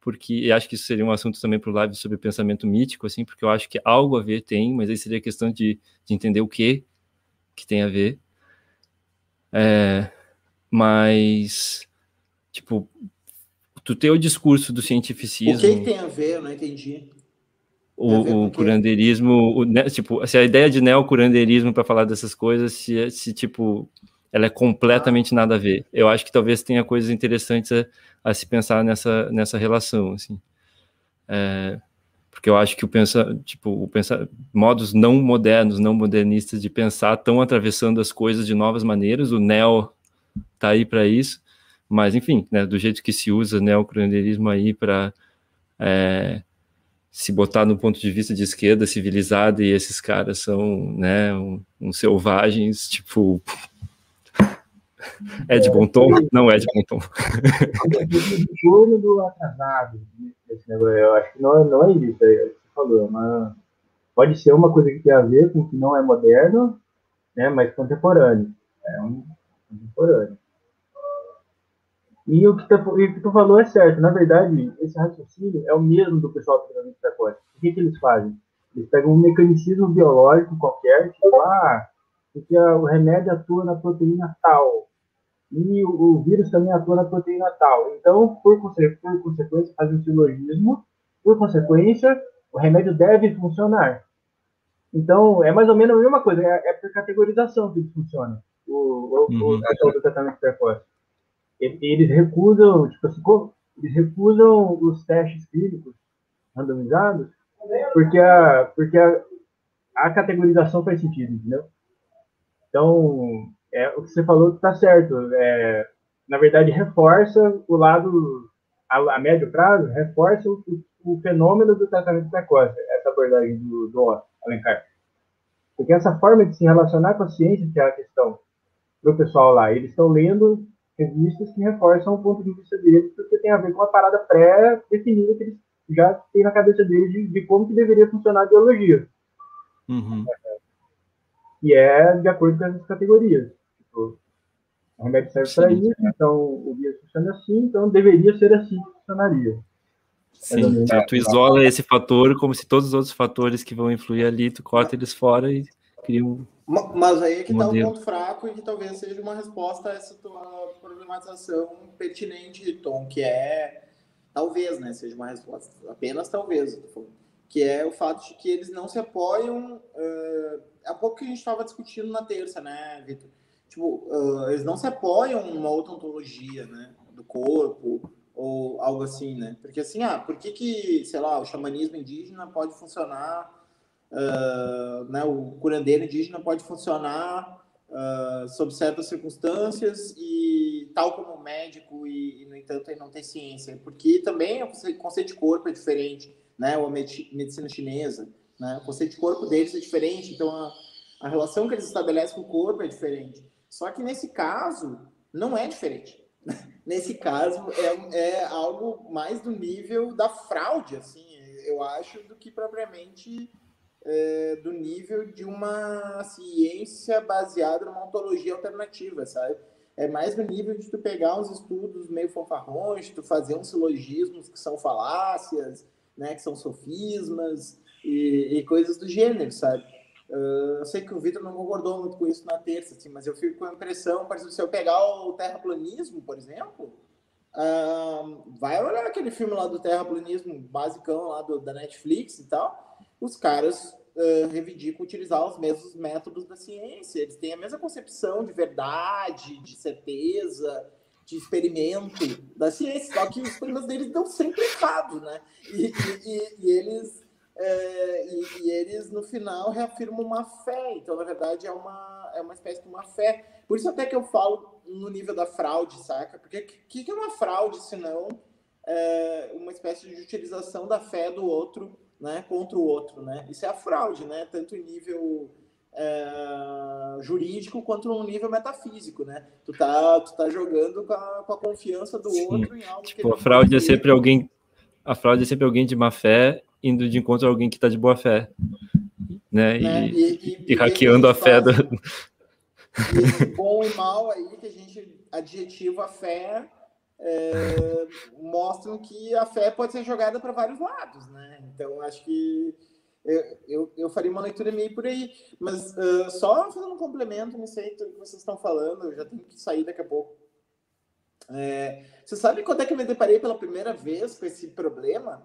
porque acho que isso seria um assunto também para o live sobre pensamento mítico, assim, porque eu acho que algo a ver tem, mas aí seria questão de, de entender o que que tem a ver. É, mas, tipo, tu ter o discurso do cientificismo... O que, que tem a ver? Eu não entendi. O, o curandeirismo, o, né, tipo, se a ideia de neocurandeirismo para falar dessas coisas, se, se tipo, ela é completamente nada a ver. Eu acho que talvez tenha coisas interessantes a, a se pensar nessa, nessa relação, assim. É, porque eu acho que o pensa, tipo, o pensa, modos não modernos, não modernistas de pensar estão atravessando as coisas de novas maneiras. O neo tá aí para isso, mas enfim, né, do jeito que se usa neocronilismo aí para é, se botar no ponto de vista de esquerda civilizada e esses caras são, né, um, um selvagens, tipo, é de bom tom? Não é de bom tom. [LAUGHS] O do atrasado, eu acho que não, não é isso, é o que você falou, é mas pode ser uma coisa que tem a ver com que não é moderno, né, mas contemporâneo. É um contemporâneo. E o que, tá, o que tu falou é certo. Na verdade, esse raciocínio é o mesmo do pessoal do treinamento precoce. O que, que eles fazem? Eles pegam um mecanismo biológico qualquer, tipo, ah, porque o remédio atua na proteína tal e o, o vírus também atua na proteína tal. Então, por, por consequência, faz um silogismo, por consequência, o remédio deve funcionar. Então, é mais ou menos a mesma coisa, é, é por categorização que funciona, o, o, uhum. o, o tratamento precoce. Eles recusam, tipo assim, eles recusam os testes clínicos randomizados porque a, porque a, a categorização faz sentido, entendeu? Então, é, o que você falou está certo. É, na verdade, reforça o lado, a, a médio prazo, reforça o, o, fenômeno do tratamento precoce, essa abordagem do, do Alencar. Porque essa forma de se relacionar com a ciência que é a questão para o pessoal lá. Eles estão lendo revistas que reforçam o ponto de vista deles, porque tem a ver com uma parada pré-definida que eles já têm na cabeça deles de, de como que deveria funcionar a biologia. Uhum. E é de acordo com essas categorias. Tipo, o remédio serve para isso, então o vírus funciona assim, então deveria ser assim que funcionaria. Sim, tu, tu isola esse fator como se todos os outros fatores que vão influir ali, tu corta eles fora e cria um, Mas aí é que está um ponto fraco e que talvez seja uma resposta a essa tua problematização pertinente, Tom, que é talvez, né, seja uma resposta, apenas talvez, que é o fato de que eles não se apoiam. Uh, há pouco que a gente estava discutindo na terça, né, Vitor? Tipo, uh, eles não se apoiam em uma outra ontologia, né, do corpo ou algo assim, né? Porque assim, ah, por que que, sei lá, o xamanismo indígena pode funcionar uh, né, o curandeiro indígena pode funcionar uh, sob certas circunstâncias e tal como médico e, e, no entanto, ele não tem ciência, porque também o conceito de corpo é diferente, né, a medicina chinesa, né, o conceito de corpo deles é diferente, então a, a relação que eles estabelecem com o corpo é diferente. Só que nesse caso, não é diferente. [LAUGHS] Nesse caso, é, é algo mais do nível da fraude, assim, eu acho, do que propriamente é, do nível de uma ciência baseada numa ontologia alternativa, sabe? É mais no nível de tu pegar uns estudos meio fanfarrões, tu fazer uns silogismos que são falácias, né, que são sofismas e, e coisas do gênero, sabe? Uh, eu sei que o Vitor não concordou muito com isso na terça, assim, mas eu fico com a impressão, por exemplo, se eu pegar o terraplanismo, por exemplo, uh, vai olhar aquele filme lá do terraplanismo basicão lá do, da Netflix e tal, os caras uh, reivindicam utilizar os mesmos métodos da ciência. Eles têm a mesma concepção de verdade, de certeza, de experimento da ciência, só que os experimentos deles dão sempre errado, né? E, e, e eles é, e, e, eles no final reafirmam uma fé. Então, na verdade, é uma, é uma espécie de uma fé. Por isso até que eu falo no nível da fraude, saca? Porque o que, que é uma fraude se não é, uma espécie de utilização da fé do outro né, contra o outro, né? Isso é a fraude, né? Tanto em nível é, jurídico quanto no nível metafísico, né? Tu tá, tu tá jogando com a, com a confiança do Sim. outro em algo tipo, que a fraude é sempre alguém a fraude é sempre alguém de má fé indo de encontro a alguém que está de boa fé, né? né? E, e, e, e hackeando a fé do... bom e mal aí que a gente adjetiva a fé é, mostram que a fé pode ser jogada para vários lados, né? Então, acho que eu, eu, eu, faria uma leitura meio por aí. Mas uh, só fazendo um complemento, não sei tudo que vocês estão falando, eu já tenho que sair daqui a pouco. É, você sabe quando é que eu me deparei pela primeira vez com esse problema?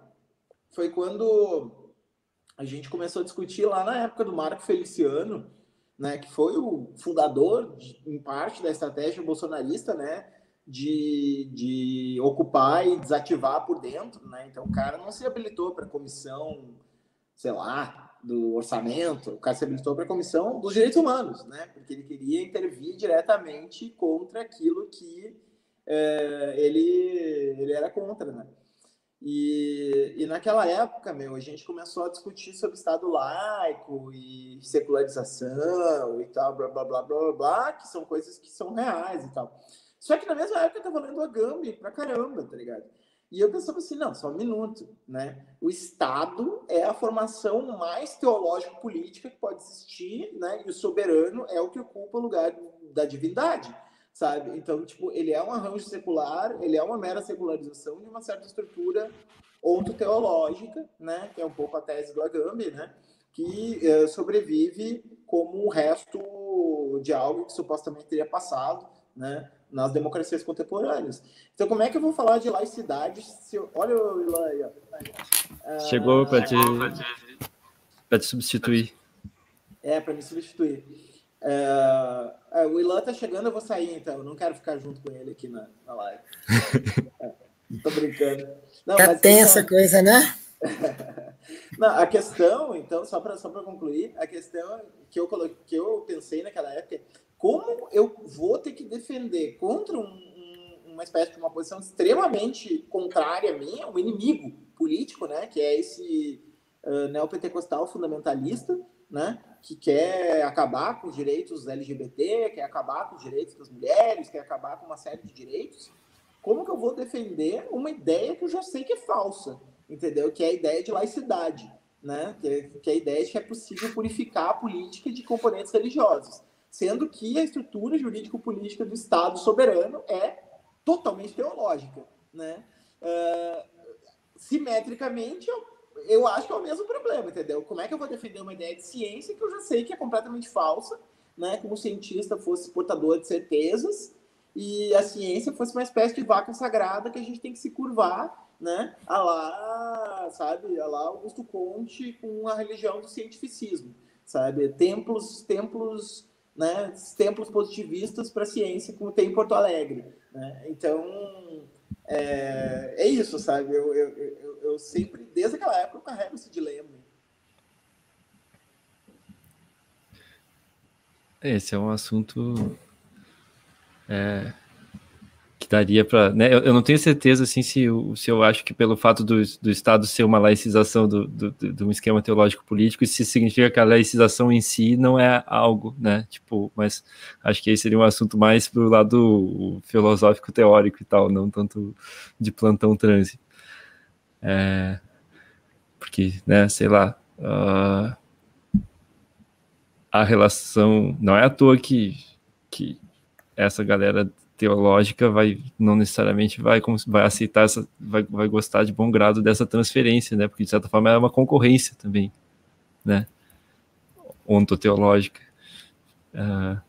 Foi quando a gente começou a discutir lá na época do Marco Feliciano, né, que foi o fundador, de, em parte, da estratégia bolsonarista, né? de, de ocupar e desativar por dentro, né? Então o cara não se habilitou para a comissão, sei lá, do orçamento, o cara se habilitou para a comissão dos direitos humanos, né? Porque ele queria intervir diretamente contra aquilo que é, ele, ele era contra, né? E, e naquela época, meu, a gente começou a discutir sobre Estado laico e secularização e tal, blá, blá, blá, blá, blá, blá que são coisas que são reais e tal. Só que na mesma época eu tava lendo a Gambi pra caramba, tá ligado? E eu pensava assim, não, só um minuto, né? O Estado é a formação mais teológico-política que pode existir, né? E o soberano é o que ocupa o lugar da divindade, sabe? Então, tipo, ele é um arranjo secular, ele é uma mera secularização de uma certa estrutura onto-teológica, né? Que é um pouco a tese do Agamben, né? Que uh, sobrevive como o resto de algo que supostamente teria passado, né? nas democracias contemporâneas. Então, como é que eu vou falar de laicidade se eu... Olha o Ilan aí, ó. Chegou para te, te substituir. É, para me substituir. É, é, o Ilan tá chegando, eu vou sair, então. Eu não quero ficar junto com ele aqui na, na live. é, tô brincando. Não, Já tem essa coisa, né? [LAUGHS] não, a questão, então, só para só concluir, a questão que eu, coloquei, que eu pensei naquela época como eu vou ter que defender contra um, um, uma espécie de uma posição extremamente contrária a mim, um inimigo político, né, que é esse uh, neopentecostal fundamentalista, né, que quer acabar com os direitos LGBT, quer acabar com os direitos das mulheres, quer acabar com uma série de direitos. Como que eu vou defender uma ideia que eu já sei que é falsa, entendeu? Que é a ideia de laicidade, né? Que que é a ideia de que é possível purificar a política de componentes religiosos sendo que a estrutura jurídico-política do Estado soberano é totalmente teológica, né? Uh, simetricamente, eu, eu acho que é o mesmo problema, entendeu? Como é que eu vou defender uma ideia de ciência que eu já sei que é completamente falsa né, como cientista fosse portador de certezas e a ciência fosse uma espécie de vaca sagrada que a gente tem que se curvar, né, a lá, sabe, a lá Augusto Conte com a religião do cientificismo, sabe, templos, templos, né, templos positivistas para a ciência como tem em Porto Alegre, né, então é, é isso, sabe, eu, eu, eu, eu sempre, desde aquela época, eu carrego esse dilema, Esse é um assunto é, que daria para. Né, eu, eu, não tenho certeza assim, se, se eu acho que pelo fato do, do Estado ser uma laicização do, do, de um esquema teológico político, isso significa que a laicização em si não é algo, né? Tipo, mas acho que aí seria um assunto mais para o lado filosófico teórico e tal, não tanto de plantão transe. É, porque, né, sei lá. Uh, a relação. Não é à toa que, que essa galera teológica vai não necessariamente vai, vai aceitar essa, vai, vai gostar de bom grado dessa transferência, né? Porque de certa forma é uma concorrência também, né? Ontoteológica. Uh,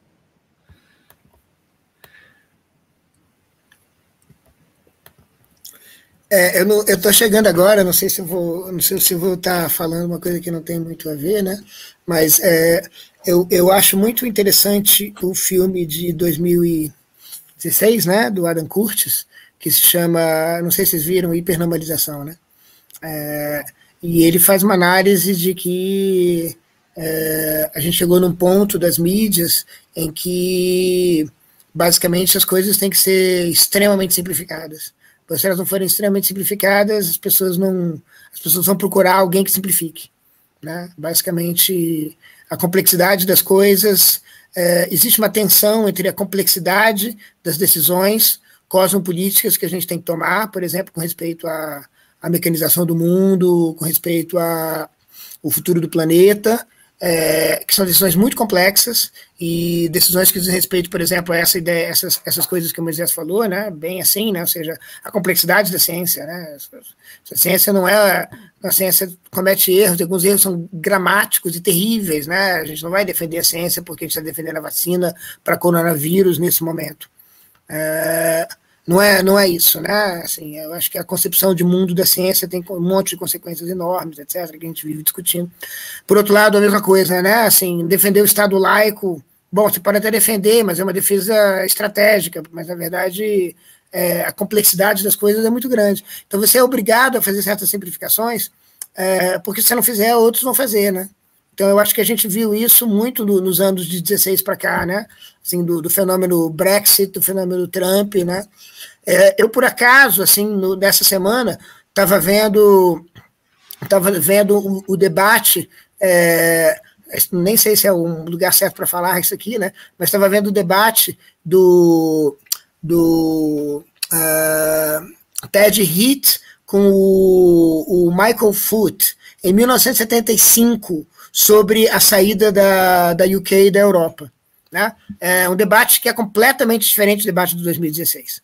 É, eu, não, eu tô chegando agora, não sei se vou, não sei se vou estar tá falando uma coisa que não tem muito a ver, né? Mas é, eu, eu acho muito interessante o filme de 2016, né, do Adam Curtis, que se chama, não sei se vocês viram, hipernormalização, né? É, e ele faz uma análise de que é, a gente chegou num ponto das mídias em que basicamente as coisas têm que ser extremamente simplificadas se elas não forem extremamente simplificadas, as pessoas não, as pessoas vão procurar alguém que simplifique. Né? Basicamente, a complexidade das coisas, é, existe uma tensão entre a complexidade das decisões cosmopolíticas que a gente tem que tomar, por exemplo, com respeito à, à mecanização do mundo, com respeito ao futuro do planeta, é, que são decisões muito complexas e decisões que dizem respeito, por exemplo, a essa ideia, essas, essas coisas que o Moisés falou, né, bem assim, né, ou seja, a complexidade da ciência, né, a ciência não é, a ciência comete erros, alguns erros são gramáticos e terríveis, né, a gente não vai defender a ciência porque a gente está defendendo a vacina para coronavírus nesse momento. É, não é, não é isso, né? Assim, eu acho que a concepção de mundo da ciência tem um monte de consequências enormes, etc., que a gente vive discutindo. Por outro lado, a mesma coisa, né? Assim, defender o Estado laico, bom, você pode até defender, mas é uma defesa estratégica, mas na verdade é, a complexidade das coisas é muito grande. Então você é obrigado a fazer certas simplificações, é, porque se você não fizer, outros vão fazer, né? Então, eu acho que a gente viu isso muito no, nos anos de 16 para cá, né? Assim, do, do, fenômeno Brexit, do fenômeno Trump, né? É, eu, por acaso, assim, no, nessa semana, estava vendo, tava vendo o, o debate, é, nem sei se é um lugar certo para falar isso aqui, né? Mas estava vendo o debate do, do uh, Ted Heath com o, o Michael Foot, em 1975, sobre a saída da, da UK da Europa. Né? É um debate que é completamente diferente do debate de 2016.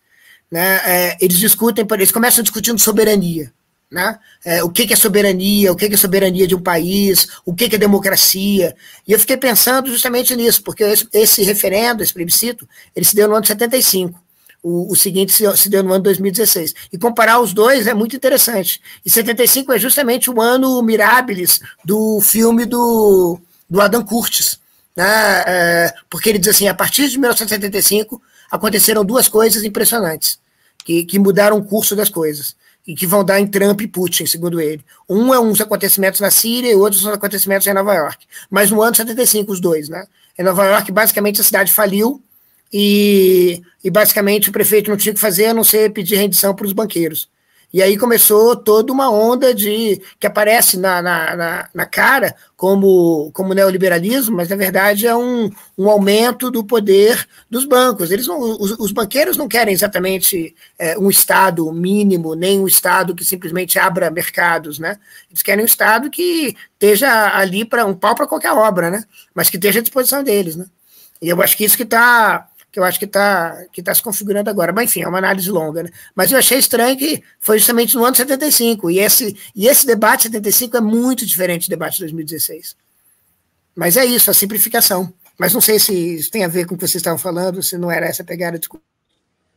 Né? É, eles discutem, eles começam discutindo soberania. Né? É, o que, que, é soberania, o que, que, é soberania de um país, o que, que, é democracia. E eu fiquei pensando justamente nisso, porque esse, esse referendo, esse plebiscito, ele se deu no ano de 75 o, o seguinte se, se, deu no ano de 2016. E comparar os dois é muito interessante. E 75 é justamente o ano mirabilis do filme do, do Adam Curtis. Né? É, porque ele diz assim: a partir de 1975 aconteceram duas coisas impressionantes que, que mudaram o curso das coisas e que vão dar em Trump e Putin, segundo ele. Um é uns acontecimentos na Síria e outros são acontecimentos em Nova York. Mas no ano de 75, os dois, né? Em Nova York, basicamente, a cidade faliu, e, e basicamente o prefeito não tinha o que fazer a não ser pedir rendição para os banqueiros. E aí começou toda uma onda de que aparece na, na, na, na, cara como, como neoliberalismo, mas na verdade é um, um aumento do poder dos bancos. Eles não, os, os banqueiros não querem exatamente é, um Estado mínimo, nem um Estado que simplesmente abra mercados, né? Eles querem um Estado que esteja ali para um pau para qualquer obra, né? Mas que esteja à disposição deles, né? E eu acho que isso que está que eu acho que está que tá se configurando agora. Mas, enfim, é uma análise longa. Né? Mas eu achei estranho que foi justamente no ano 75. E esse, e esse debate 75 é muito diferente do debate de 2016. Mas é isso, a simplificação. Mas não sei se isso tem a ver com o que vocês estavam falando, se não era essa pegada. De...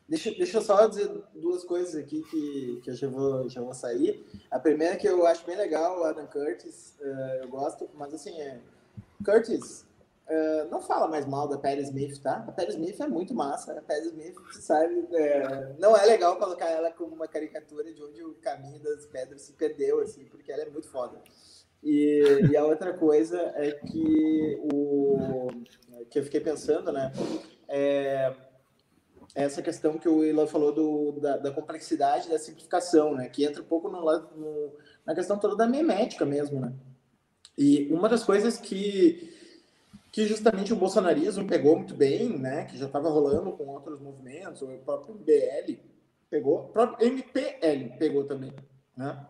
Deixa, deixa eu só dizer duas coisas aqui que, que eu já vou, já vou sair. A primeira é que eu acho bem legal, o Adam Curtis, uh, eu gosto, mas assim, é, Curtis, uh, não fala mais mal da Perry Smith, tá? A Perry Smith é muito massa, a Perry Smith, sabe, é, não é legal colocar ela como uma caricatura de onde o caminho das pedras se perdeu, assim, porque ela é muito foda. E, e a outra coisa é que o que eu fiquei pensando, né, é, essa questão que o Ilan falou do, da, da, complexidade da simplificação, né? Que entra um pouco no, no, na questão toda da memética mesmo, né? E uma das coisas que, que justamente o bolsonarismo pegou muito bem, né? Que já estava rolando com outros movimentos, o próprio MBL pegou, o próprio MPL pegou também, né?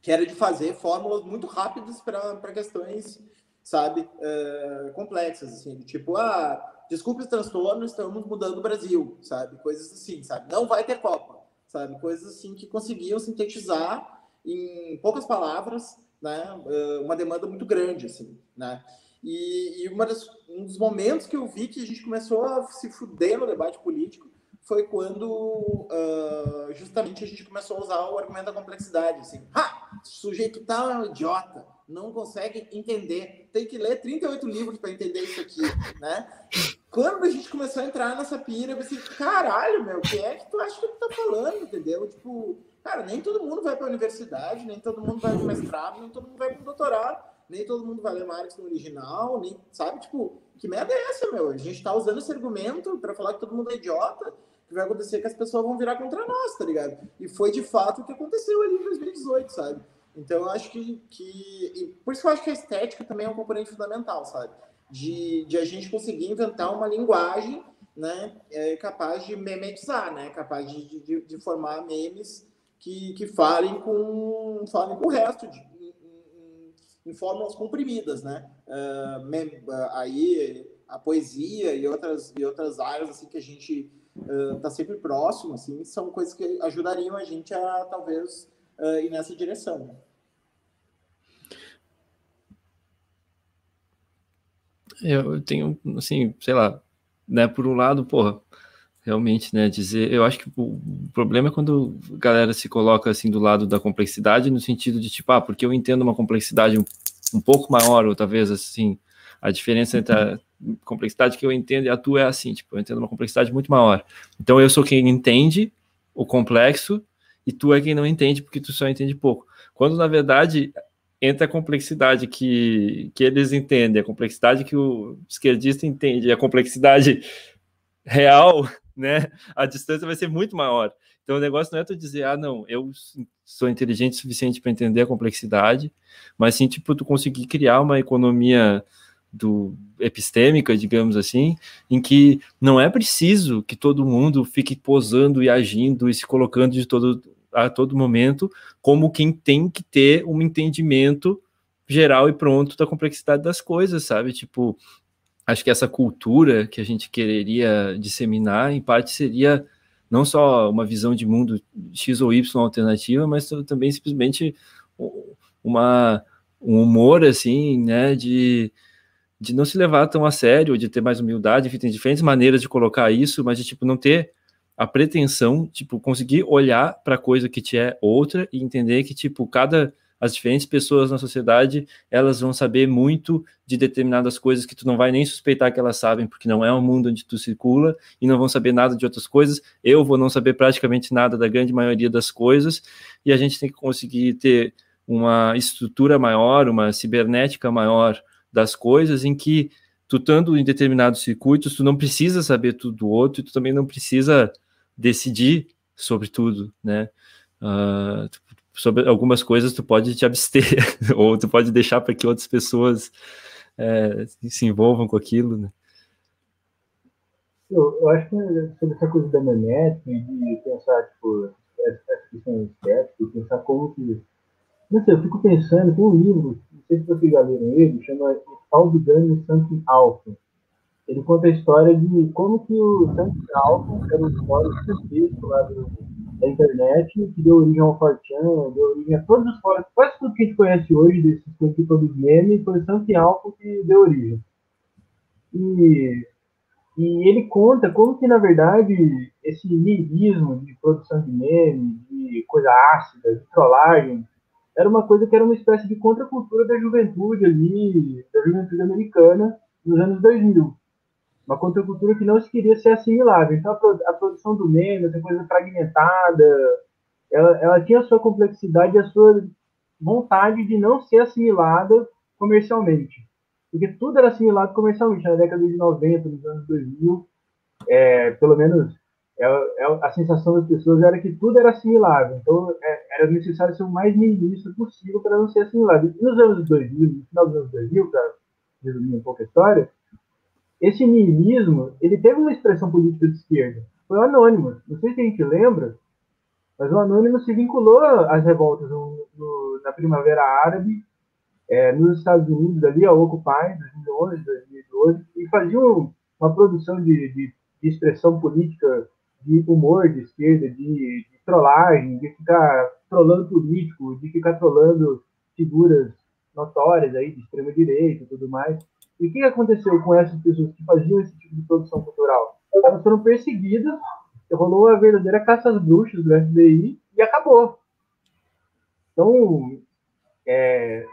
Que era de fazer fórmulas muito rápidas para questões, sabe, uh, complexas, assim, tipo, ah, desculpe o transtorno, estamos mudando o Brasil, sabe? Coisas assim, sabe? Não vai ter Copa, sabe? Coisas assim que conseguiam sintetizar em poucas palavras, né? Eh, uma demanda muito grande, assim, né? E, e das, um dos momentos que eu vi que a gente começou a se fuder no debate político foi quando uh, justamente a gente começou a usar o argumento da complexidade, assim, ha! Sujeito tal é um idiota, não consegue entender, tem que ler 38 livros para entender isso aqui, né? Quando a gente começou a entrar nessa pira, eu pensei, caralho, meu, quem é que tu acha que tu tá falando, entendeu? Tipo, cara, nem todo mundo vai para a universidade, nem todo mundo vai para mestrado, nem todo mundo vai para doutorado, nem todo mundo vai ler Marx no original, nem, sabe? Tipo, que merda é essa, meu? A gente tá usando esse argumento para falar que todo mundo é idiota, que vai acontecer que as pessoas vão virar contra nós, tá ligado? E foi de fato o que aconteceu ali em 2018, sabe? Então eu acho que, que por isso que eu acho que a estética também é um componente fundamental, sabe? De, de a gente conseguir inventar uma linguagem, né, é, capaz de memetizar, né, capaz de, de, de formar memes que, que falem com falem com o resto de, em, fórmulas comprimidas, né? Uh, uh, aí a poesia e outras e outras áreas assim que a gente está uh, sempre próximo, assim, são coisas que ajudariam a gente a talvez ir nessa direção. Eu tenho, assim, sei lá, né, por um lado, porra, realmente, né, dizer, eu acho que o problema é quando a galera se coloca, assim, do lado da complexidade, no sentido de, tipo, ah, porque eu entendo uma complexidade um, um pouco maior, ou talvez, assim, a diferença entre a complexidade que eu entendo e a tua é assim, tipo, eu entendo uma complexidade muito maior. Então, eu sou quem entende o complexo, e tu é quem não entende, porque tu só entende pouco. Quando, na verdade, entre a complexidade que, que eles entendem, a complexidade que o esquerdista entende, a complexidade real, né, a distância vai ser muito maior. Então o negócio não é tu dizer, ah, não, eu sou inteligente o suficiente para entender a complexidade, mas sim, tipo, tu conseguir criar uma economia do epistêmica, digamos assim, em que não é preciso que todo mundo fique posando e agindo e se colocando de todo a todo momento como quem tem que ter um entendimento geral e pronto da complexidade das coisas, sabe? Tipo, acho que essa cultura que a gente quereria disseminar, em parte, seria não só uma visão de mundo X ou Y alternativa, mas também simplesmente uma, um humor, assim, né, de, de não se levar tão a sério, de ter mais humildade, enfim, tem diferentes maneiras de colocar isso, mas de, tipo, não ter a pretensão, tipo, conseguir olhar para a coisa que te é outra e entender que, tipo, cada as diferentes pessoas na sociedade, elas vão saber muito de determinadas coisas que tu não vai nem suspeitar que elas sabem, porque não é um mundo onde tu circula, e não vão saber nada de outras coisas. Eu vou não saber praticamente nada da grande maioria das coisas, e a gente tem que conseguir ter uma estrutura maior, uma cibernética maior das coisas, em que tu estando em determinados circuitos, tu não precisa saber tudo do outro, e tu também não precisa decidir sobre tudo, né? Uh, sobre algumas coisas tu pode te abster [LAUGHS] ou tu pode deixar para que outras pessoas é, se envolvam com aquilo, né? Eu, eu, acho que sobre essa coisa da manética e de pensar, tipo, essa questão estética, pensar como que. Não sei, eu fico pensando, tem um livro, não sei se vocês já leram ele, chama Alvidano Something Alpha ele conta a história de como que o Santos Alfa era um fórum lá do, da internet, que deu origem ao Fortran, deu origem a todos os fóruns, quase tudo que a gente conhece hoje, desses dos memes, foi o Alfa que deu origem. E, e ele conta como que, na verdade, esse niilismo de produção de memes, de coisa ácida, de trollagem, era uma coisa que era uma espécie de contracultura da juventude ali, da juventude americana, nos anos 2000. Uma contracultura que não se queria ser assimilável. Então, a, produção do meme, essa coisa fragmentada, ela, ela tinha a sua complexidade e a sua vontade de não ser assimilada comercialmente. Porque tudo era assimilado comercialmente na década de 90, nos anos 2000. É, pelo menos é, é, a sensação das pessoas era que tudo era assimilável. Então é, era necessário ser o mais minimalista possível para não ser assimilado. E nos anos 2000, no final dos anos 2000, para resumir um pouco a história, esse niilismo ele teve uma expressão política de esquerda. Foi o Anônimo. Não sei se a gente lembra, mas o Anônimo se vinculou às revoltas no, no, na Primavera Árabe, é, nos Estados Unidos, ali, ao Occupy, 2011, 2012, e fazia uma produção de, de, de, expressão política, de humor de esquerda, de, de trollagem, de ficar trollando político, de ficar trollando figuras notórias aí de extrema direita e tudo mais. E o que aconteceu com essas pessoas que faziam esse tipo de produção cultural? Elas foram perseguidas rolou a verdadeira caça às bruxas do FBI e acabou. Então, é,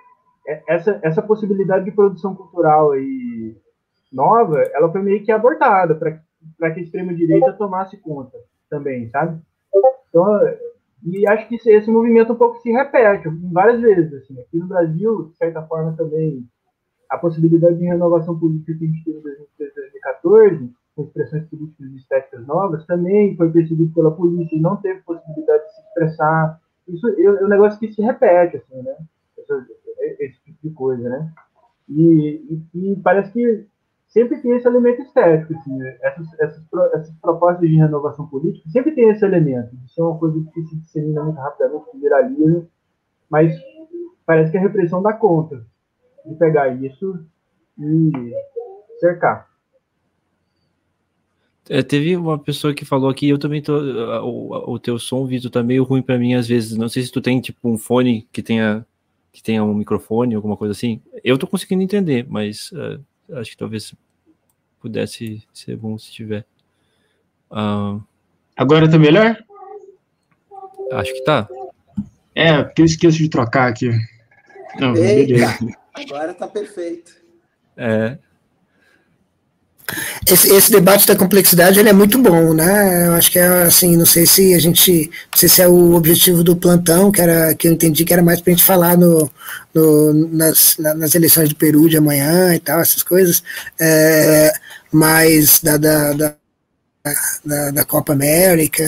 é, essa, essa possibilidade de produção cultural aí nova, ela foi meio que abortada para que a extrema-direita tomasse conta também, sabe? Então, e acho que esse movimento um pouco se repete várias vezes. Assim. Aqui no Brasil, de certa forma, também, a possibilidade de renovação política que a gente teve em 2014 com expressões políticas e estéticas novas, também foi perseguido pela polícia e não teve possibilidade de se expressar. Isso é, é um negócio que se repete, assim, né? Esse, esse tipo de coisa, né? E, e, e, parece que sempre tem esse elemento estético, assim, né? essas, essas, essas, propostas de renovação política sempre tem esse elemento, de ser uma coisa que se dissemina muito rapidamente, que viraliza, mas parece que a repressão dá conta de pegar isso e cercar. É, teve uma pessoa que falou aqui, eu também tô. O, o teu som, Vitor, tá meio ruim para mim às vezes. Não sei se tu tem tipo um fone que tenha que tenha um microfone, alguma coisa assim. Eu tô conseguindo entender, mas uh, acho que talvez pudesse ser bom se tiver. Uh, Agora tá melhor? Acho que tá. É, porque eu esqueço de trocar aqui. Não, Eita, agora tá perfeito. É, esse, esse, debate da complexidade ele é muito bom, né? Eu acho que é assim, não sei se a gente, não sei se é o objetivo do plantão, que era que eu entendi que era mais para a gente falar no, no nas, nas eleições do Peru de amanhã e tal, essas coisas, é, mas da, da, da, da, da Copa América.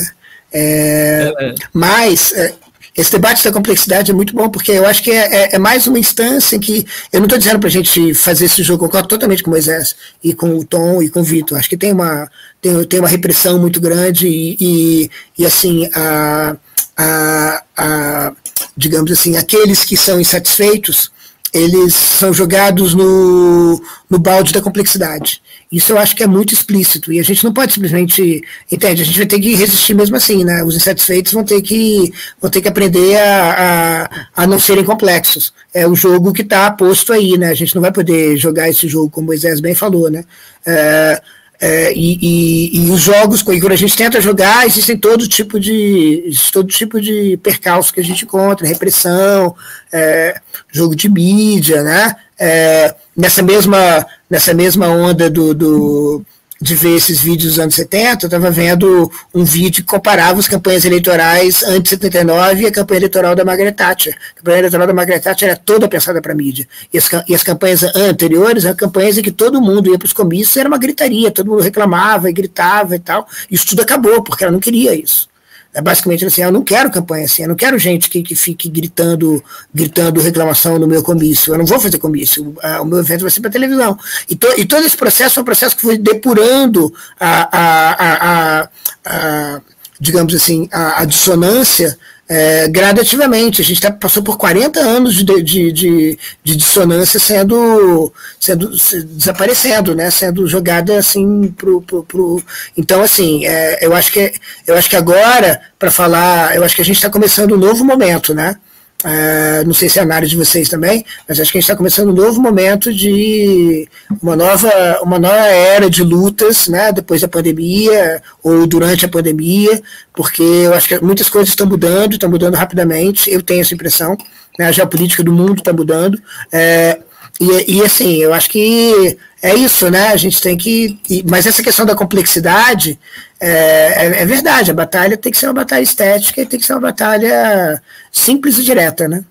É, é, é. mas é, esse debate da complexidade é muito bom, porque eu acho que é, é, é mais uma instância em que. Eu não estou dizendo para a gente fazer esse jogo, eu concordo totalmente com o Moisés e com o Tom e com o Vitor. Acho que tem uma, tem, tem uma repressão muito grande e, e, e assim, a, a, a, digamos assim, aqueles que são insatisfeitos, eles são jogados no, no balde da complexidade. Isso eu acho que é muito explícito e a gente não pode simplesmente, entende? A gente vai ter que resistir mesmo assim, né? Os insatisfeitos vão ter que, vão ter que aprender a, a, a não serem complexos. É o jogo que está posto aí, né? A gente não vai poder jogar esse jogo, como o Moisés bem falou, né? É, é, e, e, e, os jogos, quando a gente tenta jogar, existem todo tipo de todo tipo de percalço que a gente encontra, repressão, é, jogo de mídia, né? É, nessa mesma nessa mesma onda do, do de ver esses vídeos dos anos 70, eu estava vendo um vídeo que comparava as campanhas eleitorais antes de 79 e a campanha eleitoral da Margaret Thatcher. A campanha eleitoral da Margaret Thatcher era toda pensada para a mídia. E as, e as campanhas anteriores eram campanhas em que todo mundo ia para os comícios, era uma gritaria, todo mundo reclamava e gritava e tal. Isso tudo acabou, porque ela não queria isso. É basicamente assim, eu não quero campanha assim, eu não quero gente que, que fique gritando, gritando reclamação no meu comício, eu não vou fazer comício, o meu evento vai ser para televisão. E, to, e todo esse processo foi um processo que foi depurando a, a, a, a, digamos assim, a dissonância é, gradativamente. A gente tá, passou por 40 anos de, de, de, de dissonância sendo, sendo desaparecendo, né? Sendo jogada assim pro, pro, pro... então assim, é, eu acho que eu acho que agora para falar, eu acho que a gente está começando um novo momento, né? Uh, não sei se é a análise de vocês também, mas acho que a gente está começando um novo momento de uma nova, uma nova era de lutas, né, depois da pandemia ou durante a pandemia, porque eu acho que muitas coisas estão mudando, estão mudando rapidamente, eu tenho essa impressão, né, a geopolítica do mundo está mudando, é, e, e assim, eu acho que é isso, né? A gente tem que. Mas essa questão da complexidade é, é, é, verdade. A batalha tem que ser uma batalha estética e tem que ser uma batalha simples e direta, né?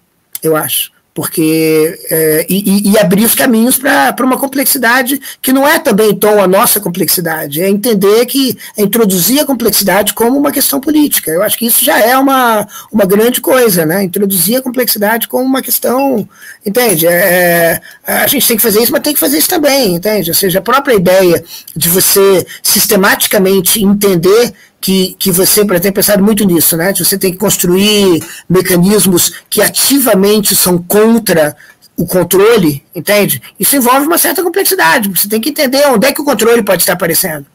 Eu acho porque é, e, e, abrir os caminhos para uma complexidade que não é também tom a nossa complexidade, é entender que é introduzir a complexidade como uma questão política. Eu acho que isso já é uma, uma grande coisa, né? Introduzir a complexidade como uma questão, entende? É, é, a gente tem que fazer isso, mas tem que fazer isso também, entende? Ou seja, a própria ideia de você sistematicamente entender que, que você, exemplo, pensado muito nisso, né? Você tem que construir mecanismos que ativamente são contra o controle, entende? Isso envolve uma certa complexidade. Você tem que entender onde é que o controle pode estar aparecendo.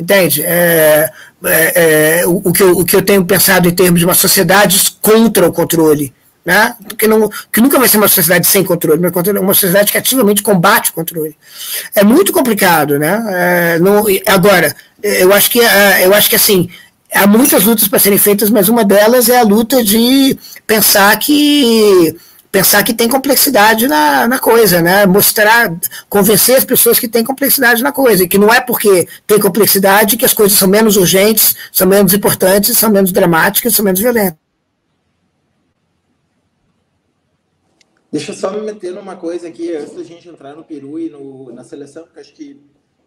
Entende? É, é, é, o, o, que eu, o que eu tenho pensado em termos de uma sociedade contra o controle. Né? Que, não, que nunca vai ser uma sociedade sem controle, mas uma sociedade que ativamente combate o controle. É muito complicado, né? É, não, agora, eu acho que, é, eu acho que assim, há muitas lutas para serem feitas, mas uma delas é a luta de pensar que pensar que tem complexidade na, na coisa, né? Mostrar, convencer as pessoas que tem complexidade na coisa, e que não é porque tem complexidade que as coisas são menos urgentes, são menos importantes, são menos dramáticas, são menos violentas. Deixa eu só me meter numa coisa aqui, antes da gente entrar no Peru e no, na seleção, porque acho que,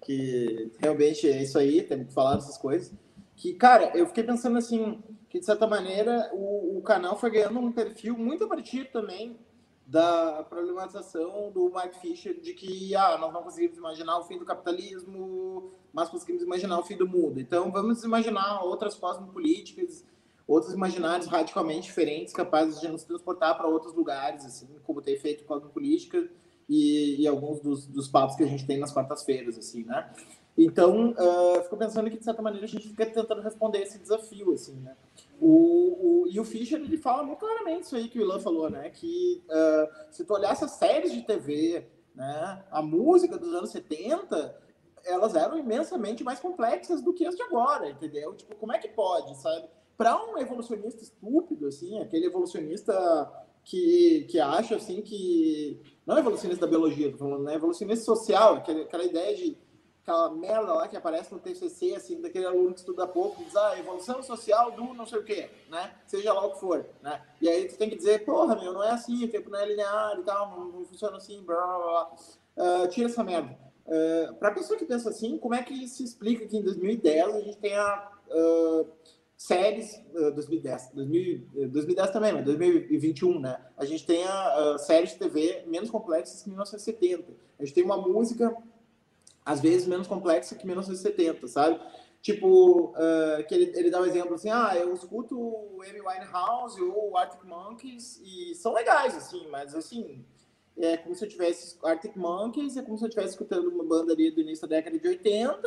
que realmente é isso aí, temos que falar dessas coisas. Que, cara, eu fiquei pensando assim, que de certa maneira o, o canal foi ganhando um perfil muito a partir também da problematização do Mike Fisher de que ah, nós não conseguimos imaginar o fim do capitalismo, mas conseguimos imaginar o fim do mundo. Então vamos imaginar outras formas políticas outros imaginários radicalmente diferentes, capazes de nos transportar para outros lugares, assim, como tem feito com a política e, e, alguns dos, dos papos que a gente tem nas quartas-feiras, assim, né? Então, uh, fico pensando que, de certa maneira, a gente fica tentando responder esse desafio, assim, né? O, o, e o Fischer, ele fala muito claramente isso aí que o Ilan falou, né? Que uh, se tu olhasse as séries de TV, né? A música dos anos 70, elas eram imensamente mais complexas do que as de agora, entendeu? Tipo, como é que pode, sabe? para um evolucionista estúpido, assim, aquele evolucionista que, que acha, assim, que... Não evolucionista da biologia, tô falando, né? Evolucionista social, aquela, aquela ideia de... Aquela merda lá que aparece no TCC, assim, daquele aluno que estuda pouco, diz, ah, evolução social do não sei o quê, né? Seja lá o que for, né? E aí tu tem que dizer, porra, meu, não é assim, o tempo não é linear e tal, não, não funciona assim, blá, blá, blá. Uh, tira essa merda. Uh, para a pessoa que pensa assim, como é que se explica que em 2010 a gente tenha uh, séries, uh, 2010, 2000, 2010 também, mas 2021, né? A gente tem a, séries de TV menos complexas que 1970. A gente tem uma música, às vezes, menos complexa que 1970, sabe? Tipo, uh, que ele, ele dá um exemplo assim, ah, eu escuto o Amy Winehouse ou o Arctic Monkeys e são legais, assim, mas assim, é como se eu tivesse Arctic Monkeys, é como se eu estivesse escutando uma banda ali do início da década de 80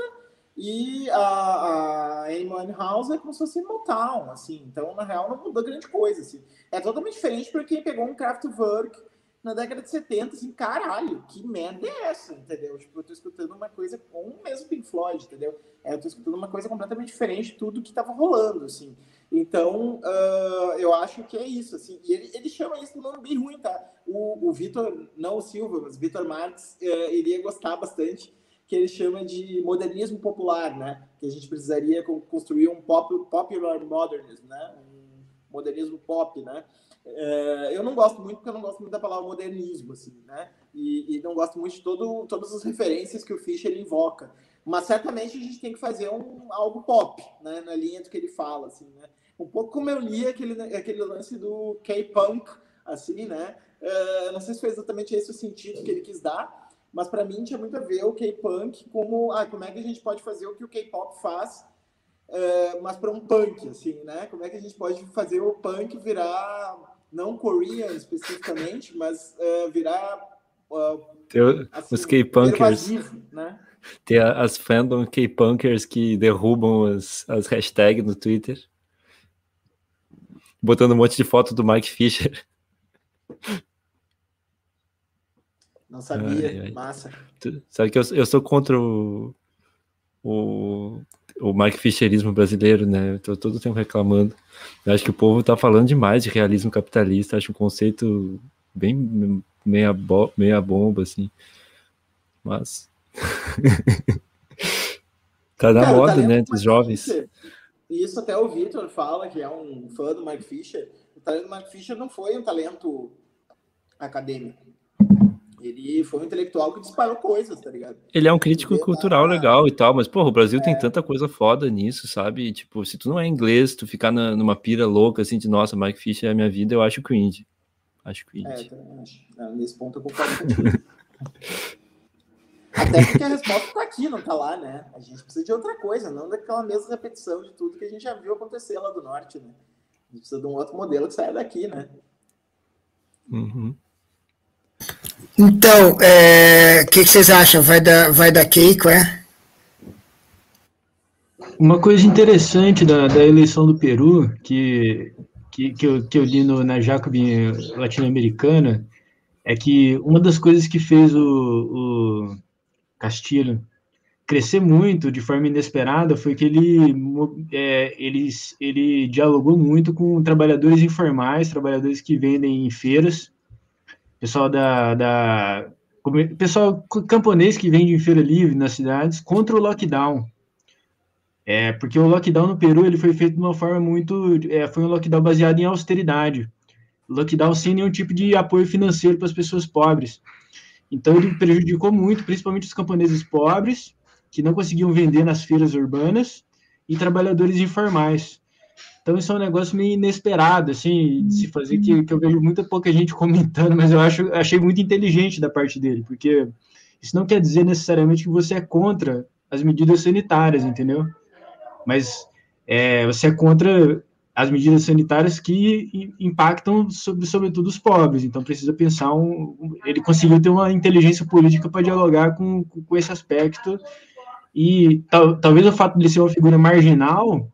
e a, a Amy House é como se fosse Motown, assim. Então, na real, não mudou grande coisa, assim. É totalmente diferente para quem pegou um Kraftwerk na década de 70, assim, caralho, que merda é essa, entendeu? Tipo, eu tô escutando uma coisa com o mesmo Pink Floyd, entendeu? É, eu tô escutando uma coisa completamente diferente de tudo que tava rolando, assim. Então, uh, eu acho que é isso, assim. E ele, ele chama isso de um nome bem ruim, tá? O, o Vitor, não o Silva, mas Vitor Marques, uh, iria gostar bastante que ele chama de modernismo popular, né? Que a gente precisaria construir um pop, popular modernism, né? Um modernismo pop, né? É, eu não gosto muito porque eu não gosto muito da palavra modernismo, assim, né? E, e não gosto muito de todo, todas as referências que o Fischer invoca. Mas certamente a gente tem que fazer um, algo pop, né? Na linha do que ele fala, assim, né? Um pouco como eu li aquele, aquele lance do K-punk, assim, né? É, não sei se foi exatamente esse o sentido que ele quis dar, mas para mim tinha muito a ver o K-punk como ah, como é que a gente pode fazer o que o K-pop faz, uh, mas para um punk, assim, né? Como é que a gente pode fazer o punk virar não Korean especificamente, mas uh, virar uh, assim, os K-punkers, né? Tem as fandom K-punkers que derrubam as, as hashtags no Twitter, botando um monte de foto do Mike Fisher. [LAUGHS] Não sabia, ai, ai. massa. sabe que eu, eu sou contra o, o, o Mike Fischerismo brasileiro, né? Eu tô todo tempo reclamando. Eu acho que o povo tá falando demais de realismo capitalista, acho um conceito bem meia, bo meia bomba, assim. Mas. [LAUGHS] tá na Cara, moda, né, dos jovens. Fischer, isso até o Victor fala, que é um fã do Mike Fischer. O talento do Mike Fischer não foi um talento acadêmico. Ele foi um intelectual que disparou coisas, tá ligado? Ele é um crítico ele cultural tá... legal e tal, mas, porra, o Brasil é... tem tanta coisa foda nisso, sabe? Tipo, se tu não é inglês, tu ficar na, numa pira louca, assim, de nossa, Mike Fisher é a minha vida, eu acho cringe. Acho cringe. É, acho. É, nesse ponto eu concordo contigo. [LAUGHS] Até porque a resposta tá aqui, não tá lá, né? A gente precisa de outra coisa, não daquela mesma repetição de tudo que a gente já viu acontecer lá do norte, né? A gente precisa de um outro modelo que saia daqui, né? Uhum. Então, o é, que, que, vocês acham? Vai dar, vai dar Keiko, é? Uma coisa interessante da, da eleição do Peru, que, que, que, eu, que eu li no, na Jacobin latino-americana, é que uma das coisas que fez o, o Castilho crescer muito de forma inesperada foi que ele, é, ele, ele dialogou muito com trabalhadores informais, trabalhadores que vendem em feiras, pessoal da, da pessoal camponês que vende em feira livre nas cidades contra o lockdown. É, porque o lockdown no Peru ele foi feito de uma forma muito. É, foi um lockdown baseado em austeridade. Lockdown sem nenhum tipo de apoio financeiro para as pessoas pobres. Então ele prejudicou muito, principalmente os camponeses pobres, que não conseguiam vender nas feiras urbanas, e trabalhadores informais. Então isso é um negócio meio inesperado, assim, de se fazer, que, que eu vejo muita pouca gente [LAUGHS] comentando, mas eu acho, achei muito inteligente da parte dele, porque isso não quer dizer necessariamente que você é contra as medidas sanitárias, entendeu? Mas é, você é contra as medidas sanitárias que impactam sobre, sobretudo os pobres. Então precisa pensar um, ele conseguiu ter uma inteligência política para dialogar com, com esse aspecto e tal, talvez o fato de ele ser uma figura marginal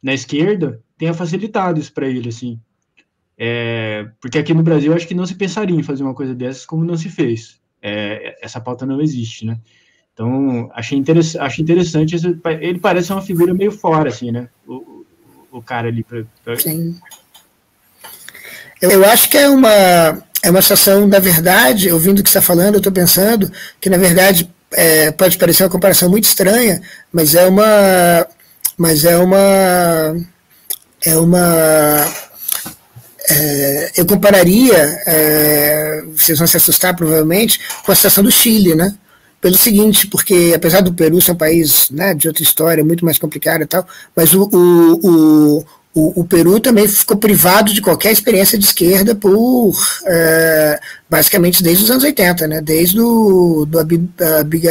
na esquerda tenha facilitado isso para ele, assim. É, porque aqui no Brasil acho que não se pensaria em fazer uma coisa dessas como não se fez. É, essa pauta não existe, né? Então, achei, interess achei interessante, ele parece uma figura meio fora, assim, né? O, o cara ali. Pra, pra... Sim. Eu acho que é uma, é uma situação, na verdade, ouvindo o que você está falando, eu estou pensando que, na verdade, é, pode parecer uma comparação muito estranha, mas é uma. Mas é uma é uma. É, eu compararia, é, vocês vão se assustar provavelmente, com a situação do Chile, né? Pelo seguinte, porque apesar do Peru ser um país né, de outra história, muito mais complicado e tal, mas o, o, o, o, Peru também ficou privado de qualquer experiência de esquerda por é, basicamente desde os anos 80, né? desde o do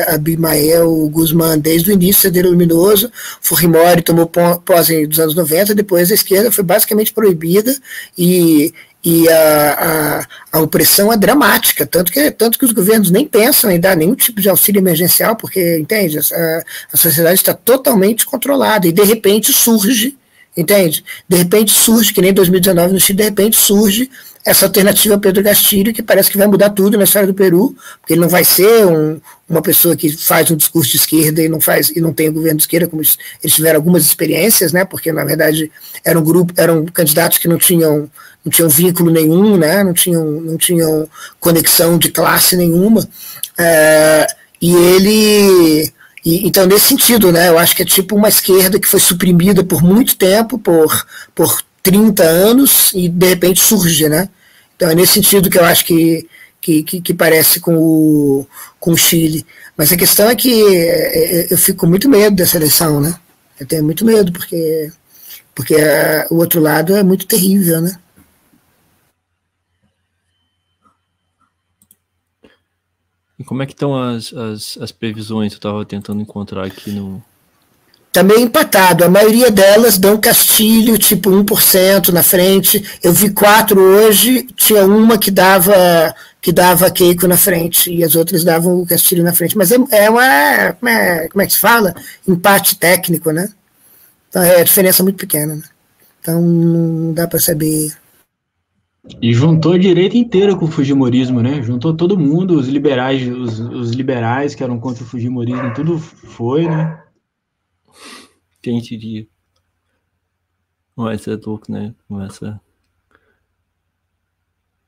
Abimael Guzmán, desde o início do Luminoso, Fujimori tomou posse dos anos 90, depois a esquerda foi basicamente proibida e, e a, a, a, opressão é dramática, tanto que, tanto que os governos nem pensam em dar nenhum tipo de auxílio emergencial, porque, entende, a, a sociedade está totalmente controlada e de repente surge Entende? De repente surge, que nem 2019 no Chile, de repente surge essa alternativa a Pedro Castilho, que parece que vai mudar tudo na história do Peru, porque ele não vai ser um, uma pessoa que faz um discurso de esquerda e não faz e não tem governo de esquerda, como eles tiveram algumas experiências, né? Porque na verdade eram um grupo, eram candidatos que não tinham não tinham vínculo nenhum, né? Não tinham não tinham conexão de classe nenhuma. É, e ele e, então, nesse sentido, né, eu acho que é tipo uma esquerda que foi suprimida por muito tempo, por, por 30 anos, e de repente surge. Né? Então, é nesse sentido que eu acho que, que, que, que parece com o, com o Chile. Mas a questão é que é, é, eu fico com muito medo dessa eleição. Né? Eu tenho muito medo, porque, porque a, o outro lado é muito terrível. Né? E como é que estão as, as, as previsões? Eu estava tentando encontrar aqui no. Também tá empatado. A maioria delas dão Castilho, tipo 1% na frente. Eu vi quatro hoje, tinha uma que dava que dava Keiko na frente e as outras davam o Castilho na frente. Mas é, é uma. Como é, como é que se fala? Empate técnico, né? Então é a diferença muito pequena. Né? Então não dá para saber E juntou a direita inteira com o Fujimorismo, né? Juntou todo mundo, os liberais, os, os liberais que eram contra o Fujimorismo, tudo foi, né? Quem diria? Mas é louco, né? Começa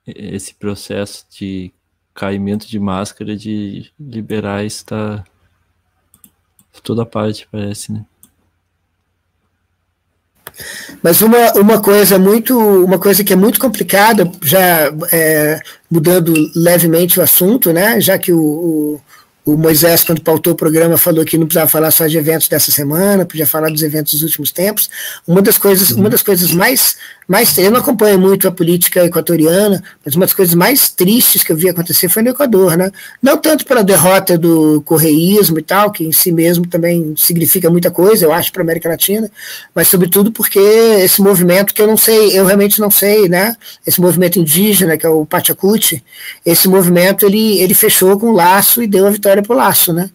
esse processo de caimento de máscara de liberais está toda parte, parece, né? Mas uma, uma coisa muito uma coisa que é muito complicada, já é, mudando levemente o assunto, né? Já que o, o o Moisés, quando pautou o programa, falou que não precisava falar só de eventos dessa semana, podia falar dos eventos dos últimos tempos. Uma das coisas, uma das coisas mais, mais. Eu não acompanho muito a política equatoriana, mas uma das coisas mais tristes que eu vi acontecer foi no Equador, né? Não tanto pela derrota do correísmo e tal, que em si mesmo também significa muita coisa, eu acho, para a América Latina, mas sobretudo porque esse movimento que eu não sei, eu realmente não sei, né? Esse movimento indígena, que é o Pachacuti, esse movimento ele, ele fechou com o laço e deu a vitória para o laço, né?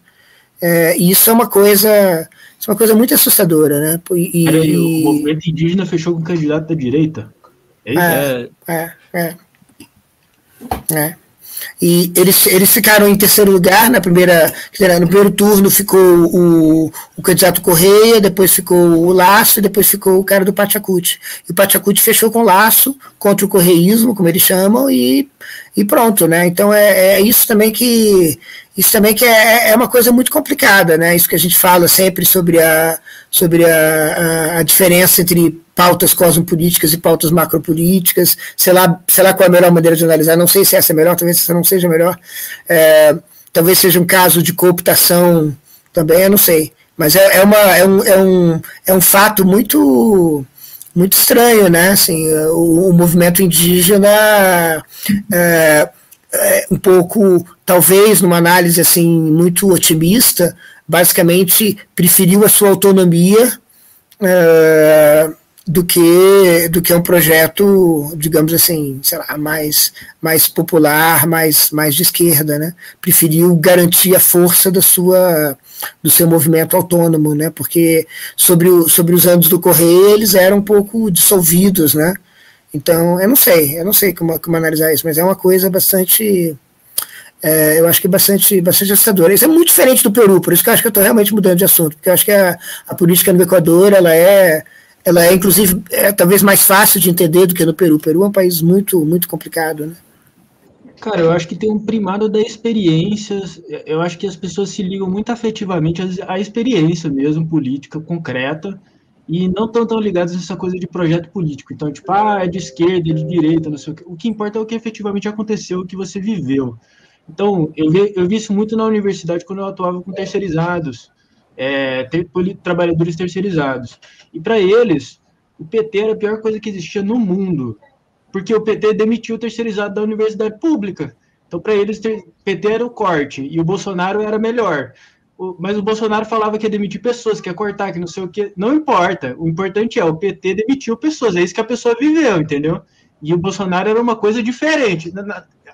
É, isso é uma coisa, é uma coisa muito assustadora, né? E, Peraí, o movimento indígena fechou com o candidato da direita? É, é, é, é, é. E eles, eles ficaram em terceiro lugar na primeira, no primeiro turno ficou o, o candidato Correia, depois ficou o Laço e depois ficou o cara do Pachacuti. E o Pachacuti fechou com o Laço contra o correísmo, como eles chamam, e, e pronto, né? Então é, é isso também que isso também que é, é uma coisa muito complicada, né? Isso que a gente fala sempre sobre a, sobre a, a, a diferença entre pautas cosmopolíticas e pautas macropolíticas, sei lá, sei lá qual é a melhor maneira de analisar, não sei se essa é melhor, talvez essa não seja melhor, é, talvez seja um caso de cooptação também, eu não sei, mas é, é, uma, é, um, é, um, é um fato muito muito estranho, né, assim, o, o movimento indígena é, é, um pouco, talvez numa análise assim muito otimista, basicamente preferiu a sua autonomia é, do que do que um projeto, digamos assim, sei lá, mais mais popular, mais mais de esquerda, né? Preferiu garantir a força da sua do seu movimento autônomo, né? Porque sobre o, sobre os anos do Correio eles eram um pouco dissolvidos, né? Então, eu não sei, eu não sei como, como analisar isso, mas é uma coisa bastante é, eu acho que é bastante, bastante assustador. Isso é muito diferente do Peru, por isso que eu acho que eu estou realmente mudando de assunto, porque eu acho que a, a política no Equador, ela é, ela é inclusive, é, talvez mais fácil de entender do que no Peru. O Peru é um país muito, muito complicado, né? Cara, eu acho que tem um primado da experiência. Eu acho que as pessoas se ligam muito afetivamente à experiência mesmo, política, concreta, e não estão tão ligados nessa coisa de projeto político. Então, tipo, ah, é de esquerda, é de direita, não sei o que. O que importa é o que efetivamente aconteceu, o que você viveu. Então, eu vi, eu vi isso muito na universidade quando eu atuava com terceirizados, é, ter, trabalhadores terceirizados. E para eles, o PT era a pior coisa que existia no mundo, porque o PT demitiu o terceirizado da universidade pública. Então, para eles, ter, PT era o corte e o Bolsonaro era melhor. O, mas o Bolsonaro falava que ia demitir pessoas, que ia cortar, que não sei o que. Não importa. O importante é o PT demitiu pessoas. É isso que a pessoa viveu, entendeu? E o Bolsonaro era uma coisa diferente.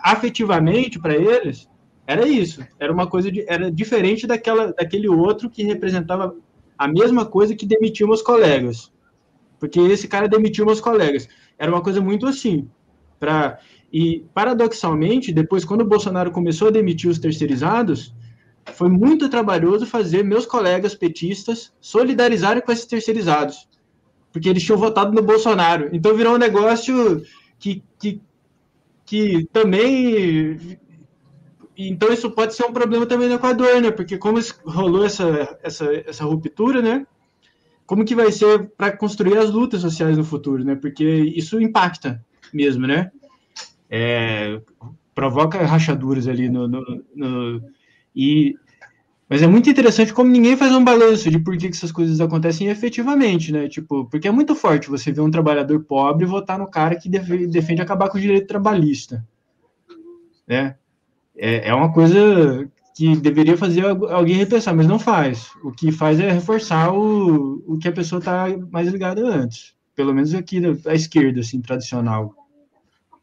Afetivamente para eles era isso, era uma coisa de, era diferente daquela daquele outro que representava a mesma coisa que demitiu meus colegas, porque esse cara demitiu meus colegas, era uma coisa muito assim, para e paradoxalmente depois quando o Bolsonaro começou a demitir os terceirizados foi muito trabalhoso fazer meus colegas petistas solidarizarem com esses terceirizados, porque eles tinham votado no Bolsonaro. Então virou um negócio que, que que também. Então, isso pode ser um problema também no Equador, né? Porque como rolou essa, essa, essa ruptura, né? Como que vai ser para construir as lutas sociais no futuro, né? Porque isso impacta mesmo, né? É, provoca rachaduras ali no, no, no, e mas é muito interessante como ninguém faz um balanço de por que, que essas coisas acontecem efetivamente, né? Tipo, porque é muito forte você ver um trabalhador pobre votar no cara que defende acabar com o direito trabalhista, né? É, é uma coisa que deveria fazer alguém repensar, mas não faz. O que faz é reforçar o, o que a pessoa está mais ligada antes. Pelo menos aqui da esquerda, assim, tradicional.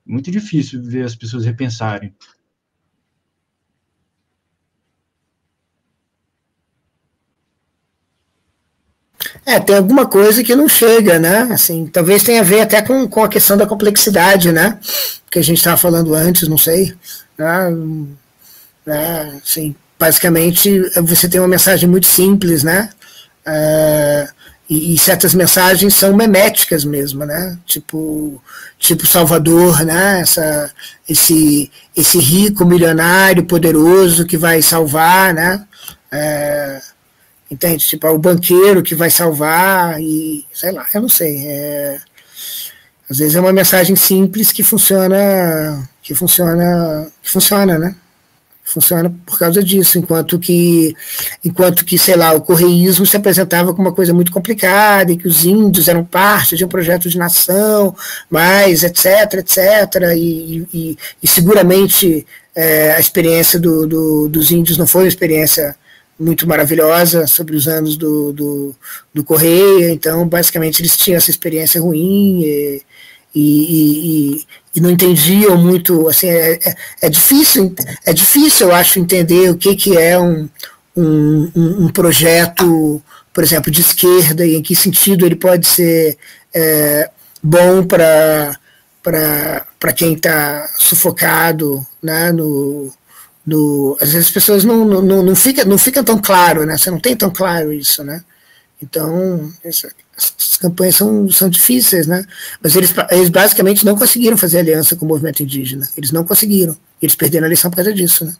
Muito difícil ver as pessoas repensarem. É, tem alguma coisa que não chega, né? Assim, talvez tenha a ver até com, com a questão da complexidade, né? Que a gente estava falando antes, não sei. Né? né? Assim, basicamente, você tem uma mensagem muito simples, né? É, e, e, certas mensagens são meméticas mesmo, né? Tipo, tipo Salvador, né? Essa, esse, esse rico, milionário, poderoso que vai salvar, né? É, Entende? Tipo, o banqueiro que vai salvar e sei lá, eu não sei. É, às vezes é uma mensagem simples que funciona, que funciona, que funciona, né? Funciona por causa disso, enquanto que, enquanto que, sei lá, o correísmo se apresentava como uma coisa muito complicada e que os índios eram parte de um projeto de nação, mas etc, etc, e, e, e seguramente é, a experiência do, do, dos índios não foi uma experiência muito maravilhosa sobre os anos do, do, do Correia, então basicamente eles tinham essa experiência ruim e, e, e, e não entendiam muito, assim, é, é, é, difícil, é difícil, eu acho, entender o que, que é um, um, um projeto, por exemplo, de esquerda e em que sentido ele pode ser é, bom para para quem está sufocado né, no, do, às vezes as pessoas não, não, não, fica, não fica tão claro, né? Você não tem tão claro isso, né? Então, essa, essas campanhas são, são difíceis, né? Mas eles, eles basicamente não conseguiram fazer aliança com o movimento indígena. Eles não conseguiram. Eles perderam a eleição por causa disso, né?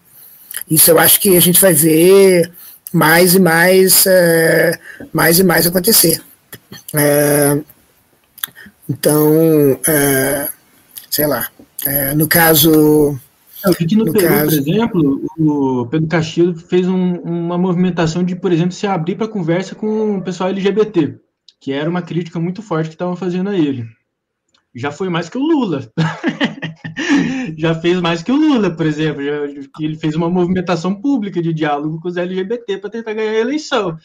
Isso eu acho que a gente vai ver mais e mais, é, mais e mais acontecer. É, então, é, sei lá. É, no caso eu vi que no, no Peru, caso... por exemplo, o Pedro Castilho fez um, uma movimentação de, por exemplo, se abrir para conversa com o pessoal LGBT, que era uma crítica muito forte que estavam fazendo a ele. Já foi mais que o Lula. [LAUGHS] já fez mais que o Lula, por exemplo. Ele fez uma movimentação pública de diálogo com os LGBT para tentar ganhar a eleição.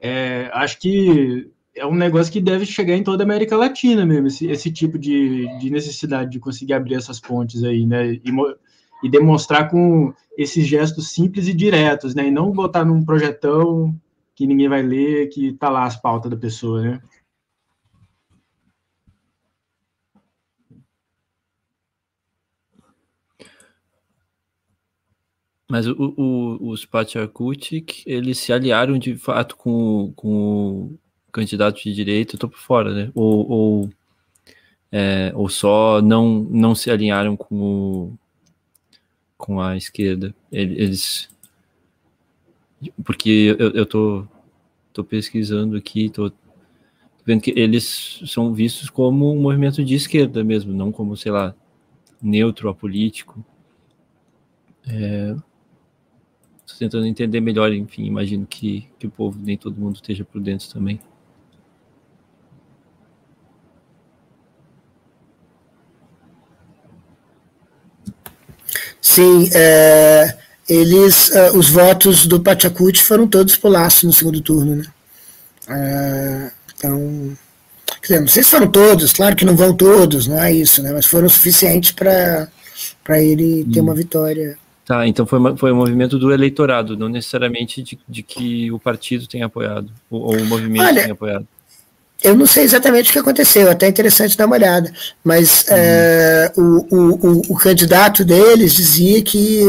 É, acho que é um negócio que deve chegar em toda a América Latina mesmo, esse, esse tipo de, de, necessidade de conseguir abrir essas pontes aí, né? E, e demonstrar com esses gestos simples e diretos, né? E não botar num projetão que ninguém vai ler, que tá lá as pautas da pessoa, né? Mas o, o, os Pachakutik, eles se aliaram de fato com, com o candidato de direita, eu tô por fora, né? Ou, ou, é, ou só não, não se alinharam com o, com a esquerda. Eles. Porque eu, eu tô, tô pesquisando aqui, tô vendo que eles são vistos como um movimento de esquerda mesmo, não como, sei lá, neutro, apolítico. É, tentando entender melhor, enfim, imagino que, que o povo, nem todo mundo esteja por dentro também. Sim, é, eles, é, os votos do Pachacuti foram todos pro Laço no segundo turno, né? É, então, dizer, não sei se foram todos, claro que não vão todos, não é isso, né? Mas foram suficientes para ele ter hum. uma vitória. Tá, então foi, foi um movimento do eleitorado, não necessariamente de, de que o partido tenha apoiado, ou, ou o movimento Olha, tenha apoiado. Eu não sei exatamente o que aconteceu, até é interessante dar uma olhada, mas uhum. é, o, o, o, candidato deles dizia que,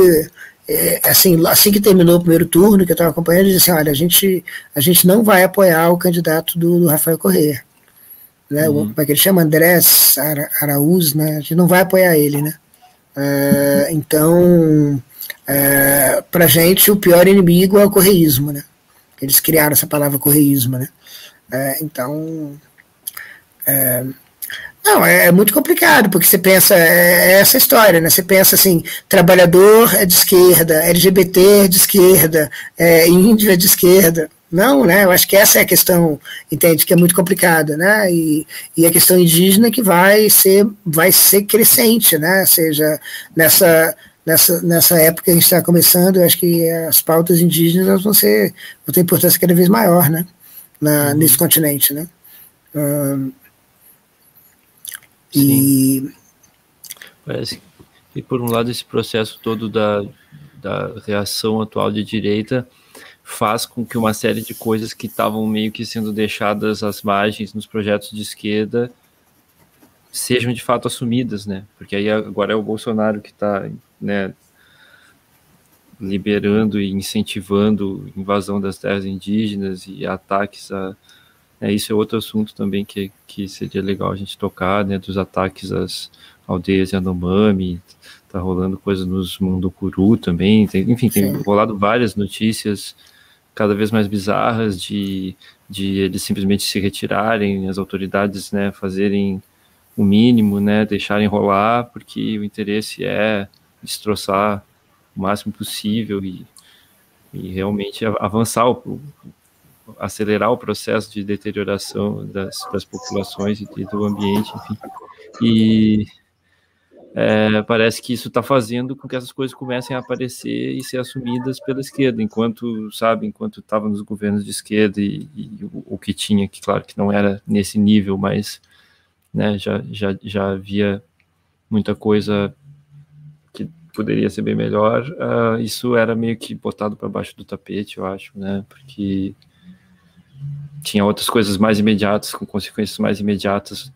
é, assim, assim que terminou o primeiro turno, que eu estava acompanhando, ele disse assim, olha, a gente, a gente não vai apoiar o candidato do, do Rafael Corrêa. Né, uhum. Como é que ele chama? Andrés Ara, Araúz, né? A gente não vai apoiar ele, né? É, então, é, para gente, o pior inimigo é o correísmo, né? Eles criaram essa palavra correísmo, né? É, então, é, não, é, é, muito complicado, porque você pensa, é, é, essa história, né? Você pensa assim, trabalhador é de esquerda, LGBT é de esquerda, é, índio é de esquerda. Não, né? Eu acho que essa é a questão, entende, que é muito complicada, né? E, e a questão indígena que vai ser, vai ser crescente, né? Ou seja, nessa, nessa, nessa época que a gente está começando, eu acho que as pautas indígenas vão, ser, vão ter importância cada vez maior, né? Na, uhum. nesse continente, né? Uh, e parece que por um lado esse processo todo da, da reação atual de direita faz com que uma série de coisas que estavam meio que sendo deixadas às margens nos projetos de esquerda sejam de fato assumidas, né? Porque aí agora é o Bolsonaro que está, né, liberando e incentivando invasão das terras indígenas e ataques a é, isso é outro assunto também que, que seria legal a gente tocar, né, dos ataques às aldeias Yanomami, tá rolando coisa nos Mundukuru também, tem, enfim, tem Sim. rolado várias notícias cada vez mais bizarras de, de eles simplesmente se retirarem, as autoridades, né, fazerem o mínimo, né, deixarem rolar, porque o interesse é destroçar o máximo possível e, e realmente avançar, o, acelerar o processo de deterioração das, das populações e do ambiente, enfim. E é, parece que isso está fazendo com que essas coisas comecem a aparecer e ser assumidas pela esquerda, enquanto, sabe, enquanto estava nos governos de esquerda e, e o, o, que tinha, que claro que não era nesse nível, mas né, já, já, já havia muita coisa poderia ser bem melhor, uh, isso era meio que botado para baixo do tapete, eu acho, né? Porque tinha outras coisas mais imediatas, com consequências mais imediatas,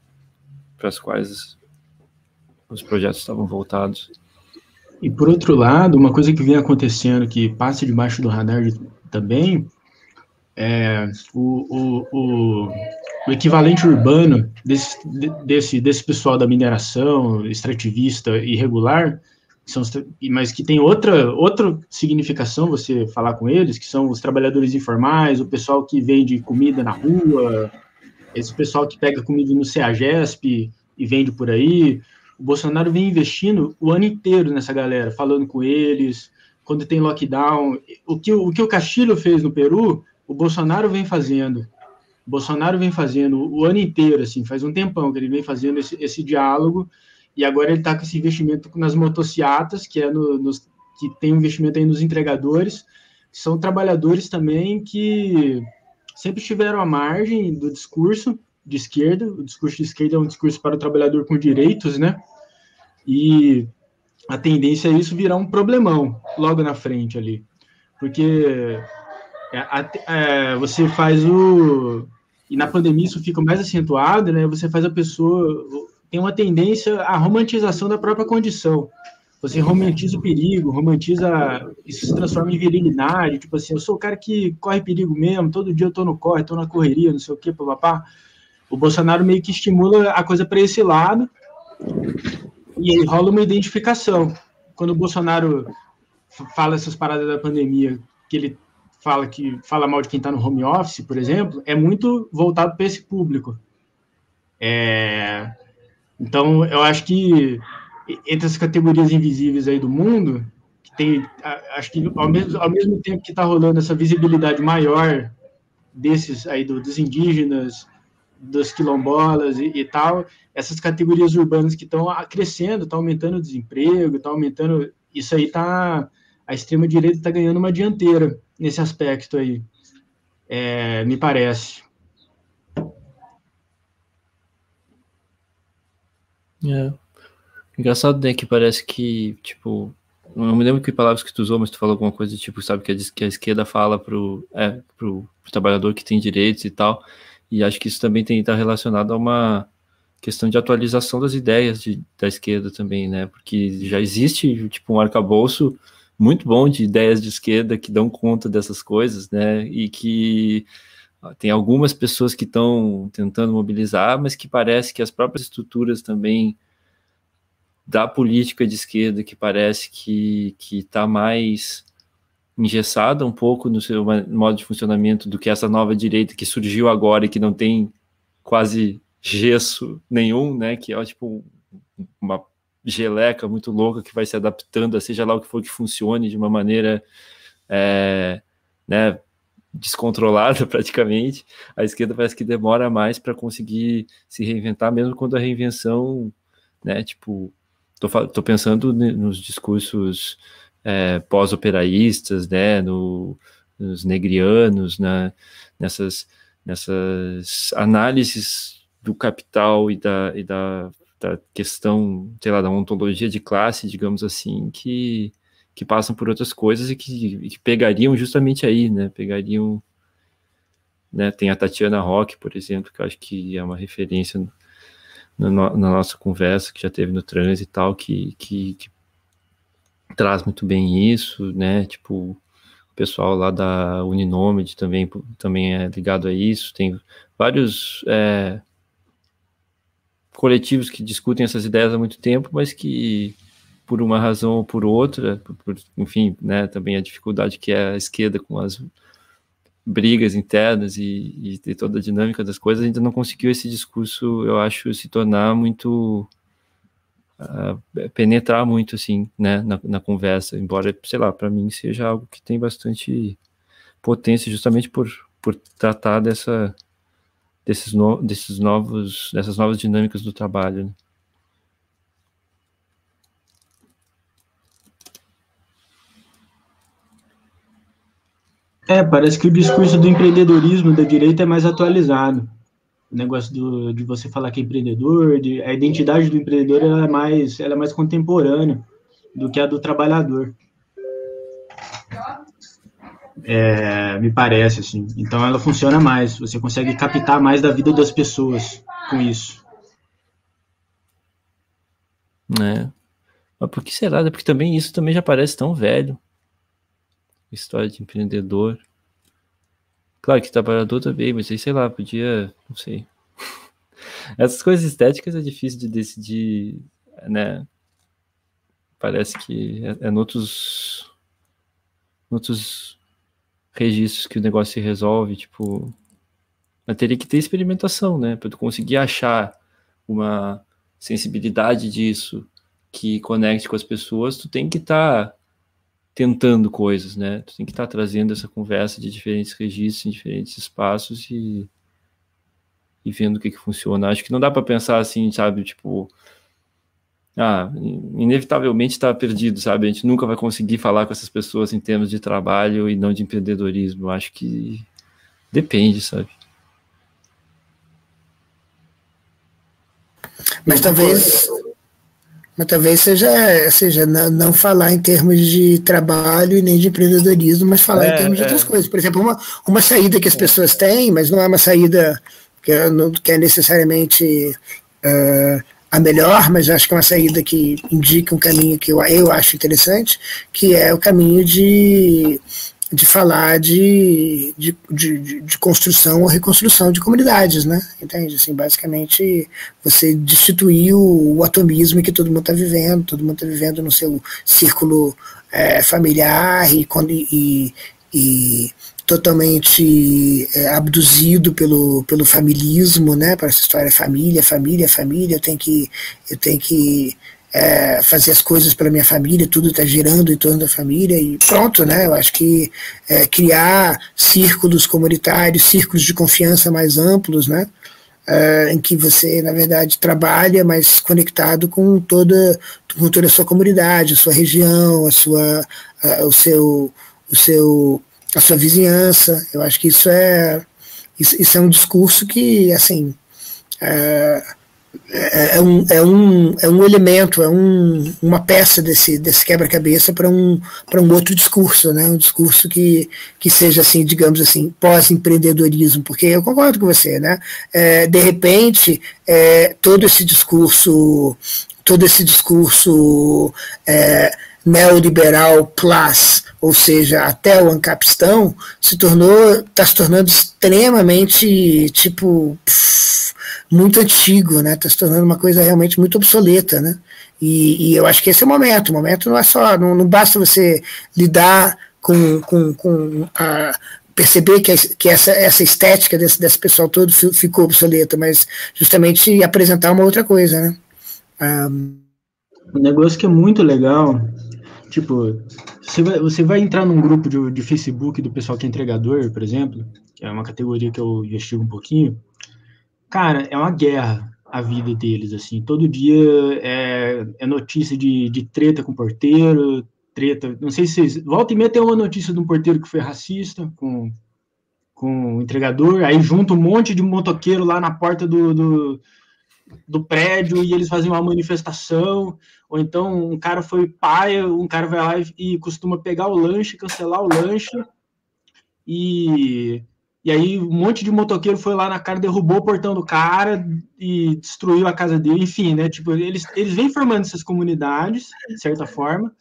para as quais os projetos estavam voltados. E por outro lado, uma coisa que vem acontecendo que passa debaixo do radar também é o, o, o, o equivalente urbano desse, desse, desse pessoal da mineração extrativista irregular mas que tem outra, outra significação você falar com eles, que são os trabalhadores informais, o pessoal que vende comida na rua, esse pessoal que pega comida no CEAGESP e vende por aí. O Bolsonaro vem investindo o ano inteiro nessa galera, falando com eles, quando tem lockdown. O que o, que o Castilho fez no Peru, o Bolsonaro vem fazendo. O Bolsonaro vem fazendo o ano inteiro, assim, faz um tempão que ele vem fazendo esse, esse diálogo e agora ele está com esse investimento nas motocicletas, que é no, nos, que tem um investimento aí nos entregadores, que são trabalhadores também que sempre estiveram à margem do discurso de esquerda. O discurso de esquerda é um discurso para o trabalhador com direitos, né? E a tendência é isso virar um problemão logo na frente ali, porque é, é, você faz o e na pandemia isso fica mais acentuado, né? Você faz a pessoa tem uma tendência à romantização da própria condição. Você romantiza o perigo, romantiza. Isso se transforma em virilidade. Tipo assim, eu sou o cara que corre perigo mesmo, todo dia eu tô no corre, tô na correria, não sei o quê, papapá. O Bolsonaro meio que estimula a coisa para esse lado e aí rola uma identificação. Quando o Bolsonaro fala essas paradas da pandemia, que ele fala que fala mal de quem está no home office, por exemplo, é muito voltado para esse público. É, então, eu acho que entre as categorias invisíveis aí do mundo, que tem, acho que ao mesmo, ao mesmo tempo que está rolando essa visibilidade maior desses aí do, dos indígenas, dos quilombolas e, e, tal, essas categorias urbanas que estão crescendo, está aumentando o desemprego, está aumentando, isso aí está, a extrema direita está ganhando uma dianteira nesse aspecto aí, é, me parece. É. Engraçado, né, que parece que, tipo, não me lembro que palavras que tu usou, mas tu falou alguma coisa, tipo, sabe, que a, que a esquerda fala pro, é, pro, pro trabalhador que tem direitos e tal, e acho que isso também tem estar tá relacionado a uma questão de atualização das ideias de, da esquerda também, né, porque já existe, tipo, um arcabouço muito bom de ideias de esquerda que dão conta dessas coisas, né, e que tem algumas pessoas que estão tentando mobilizar, mas que parece que as próprias estruturas também da política de esquerda, que parece que está mais engessada um pouco no seu modo de funcionamento do que essa nova direita que surgiu agora e que não tem quase gesso nenhum, né? Que é tipo uma geleca muito louca que vai se adaptando a seja lá o que for que funcione de uma maneira é, né, descontrolada [LAUGHS] praticamente, a esquerda parece que demora mais para conseguir se reinventar, mesmo quando a reinvenção, né, tipo, tô, tô pensando nos discursos é, pós-operaístas, né, no, nos negrianos, né, nessas, nessas análises do capital e da, e da, da questão, sei lá, da ontologia de classe, digamos assim, que que passam por outras coisas e que, que pegariam justamente aí, né? Pegariam. Né? Tem a Tatiana Rock, por exemplo, que eu acho que é uma referência na, na nossa conversa que já teve no trânsito e tal, que, que, que traz muito bem isso, né? Tipo, o pessoal lá da Uninomid também, também é ligado a isso. Tem vários é, coletivos que discutem essas ideias há muito tempo, mas que por uma razão ou por outra, por, por, enfim, né, também a dificuldade que é a esquerda com as brigas internas e, e, toda a dinâmica das coisas, ainda não conseguiu esse discurso, eu acho, se tornar muito uh, penetrar muito assim, né, na, na, conversa, embora, sei lá, para mim seja algo que tem bastante potência, justamente por, por tratar dessa desses, no, desses novos dessas novas dinâmicas do trabalho. Né? É, parece que o discurso do empreendedorismo da direita é mais atualizado. O negócio do, de você falar que é empreendedor, de, a identidade do empreendedor ela é, mais, ela é mais contemporânea do que a do trabalhador. É, me parece, assim. Então ela funciona mais, você consegue captar mais da vida das pessoas com isso. É. Mas por que será? Porque também isso também já parece tão velho história de empreendedor. Claro que trabalhador também, mas aí sei lá, podia, não sei. [LAUGHS] Essas coisas estéticas é difícil de decidir, né? Parece que é, é noutros, noutros registros que o negócio se resolve, tipo, mas teria que ter experimentação, né? Para tu conseguir achar uma sensibilidade disso que conecte com as pessoas, tu tem que estar tá tentando coisas, né? Tu tem que estar tá trazendo essa conversa de diferentes registros, em diferentes espaços e, e vendo o que, que funciona. Acho que não dá para pensar assim, sabe? Tipo, ah, inevitavelmente está perdido, sabe? A gente nunca vai conseguir falar com essas pessoas em termos de trabalho e não de empreendedorismo. Acho que depende, sabe? Mas talvez mas talvez seja, seja não, não, falar em termos de trabalho e nem de empreendedorismo, mas falar é, em termos é. de outras coisas. Por exemplo, uma, uma saída que as é. pessoas têm, mas não é uma saída que é, que é necessariamente uh, a melhor, mas acho que é uma saída que indica um caminho que eu, eu acho interessante, que é o caminho de de falar de, de, de, de, construção ou reconstrução de comunidades, né? Entende? Assim, basicamente, você destituir o, o atomismo que todo mundo está vivendo, todo mundo está vivendo no seu círculo é, familiar e, e, e totalmente é, abduzido pelo, pelo familismo, né? Para essa história família, família, família, eu tenho que, eu tenho que é, fazer as coisas para minha família, tudo está girando em torno da família e pronto, né? Eu acho que é, criar círculos comunitários, círculos de confiança mais amplos, né? É, em que você, na verdade, trabalha, mas conectado com toda, com toda a sua comunidade, a sua região, a sua, a, o seu, o seu, a sua vizinhança. Eu acho que isso é, isso, isso é um discurso que, assim, é, é, é, um, é, um, é um elemento, é um, uma peça desse, desse quebra-cabeça para um, um outro discurso, né? um discurso que, que seja, assim, digamos assim, pós-empreendedorismo, porque eu concordo com você, né? É, de repente, é, todo esse discurso, todo esse discurso é, neoliberal plus, ou seja, até o Ancapistão, se tornou, está se tornando extremamente, tipo, pff, muito antigo, né? Está se tornando uma coisa realmente muito obsoleta, né? E, e, eu acho que esse é o momento. O momento não é só, não, não basta você lidar com, com, com a, perceber que, que essa, essa estética desse, desse pessoal todo ficou obsoleta, mas justamente apresentar uma outra coisa, né? Um... Um negócio que é muito legal, tipo, você vai, você vai entrar num grupo de, de Facebook do pessoal que é entregador, por exemplo, que é uma categoria que eu investigo um pouquinho, Cara, é uma guerra a vida deles, assim. Todo dia é, é notícia de, de treta com porteiro, treta. Não sei se vocês. Volta e meia tem uma notícia de um porteiro que foi racista com, com o entregador, aí junta um monte de motoqueiro lá na porta do, do, do prédio e eles fazem uma manifestação, ou então um cara foi pai, um cara vai lá e costuma pegar o lanche, cancelar o lanche, e, e aí um monte de motoqueiro foi lá na cara, derrubou o portão do cara e destruiu a casa dele, enfim, né, tipo, eles, eles vêm formando essas comunidades, de certa forma,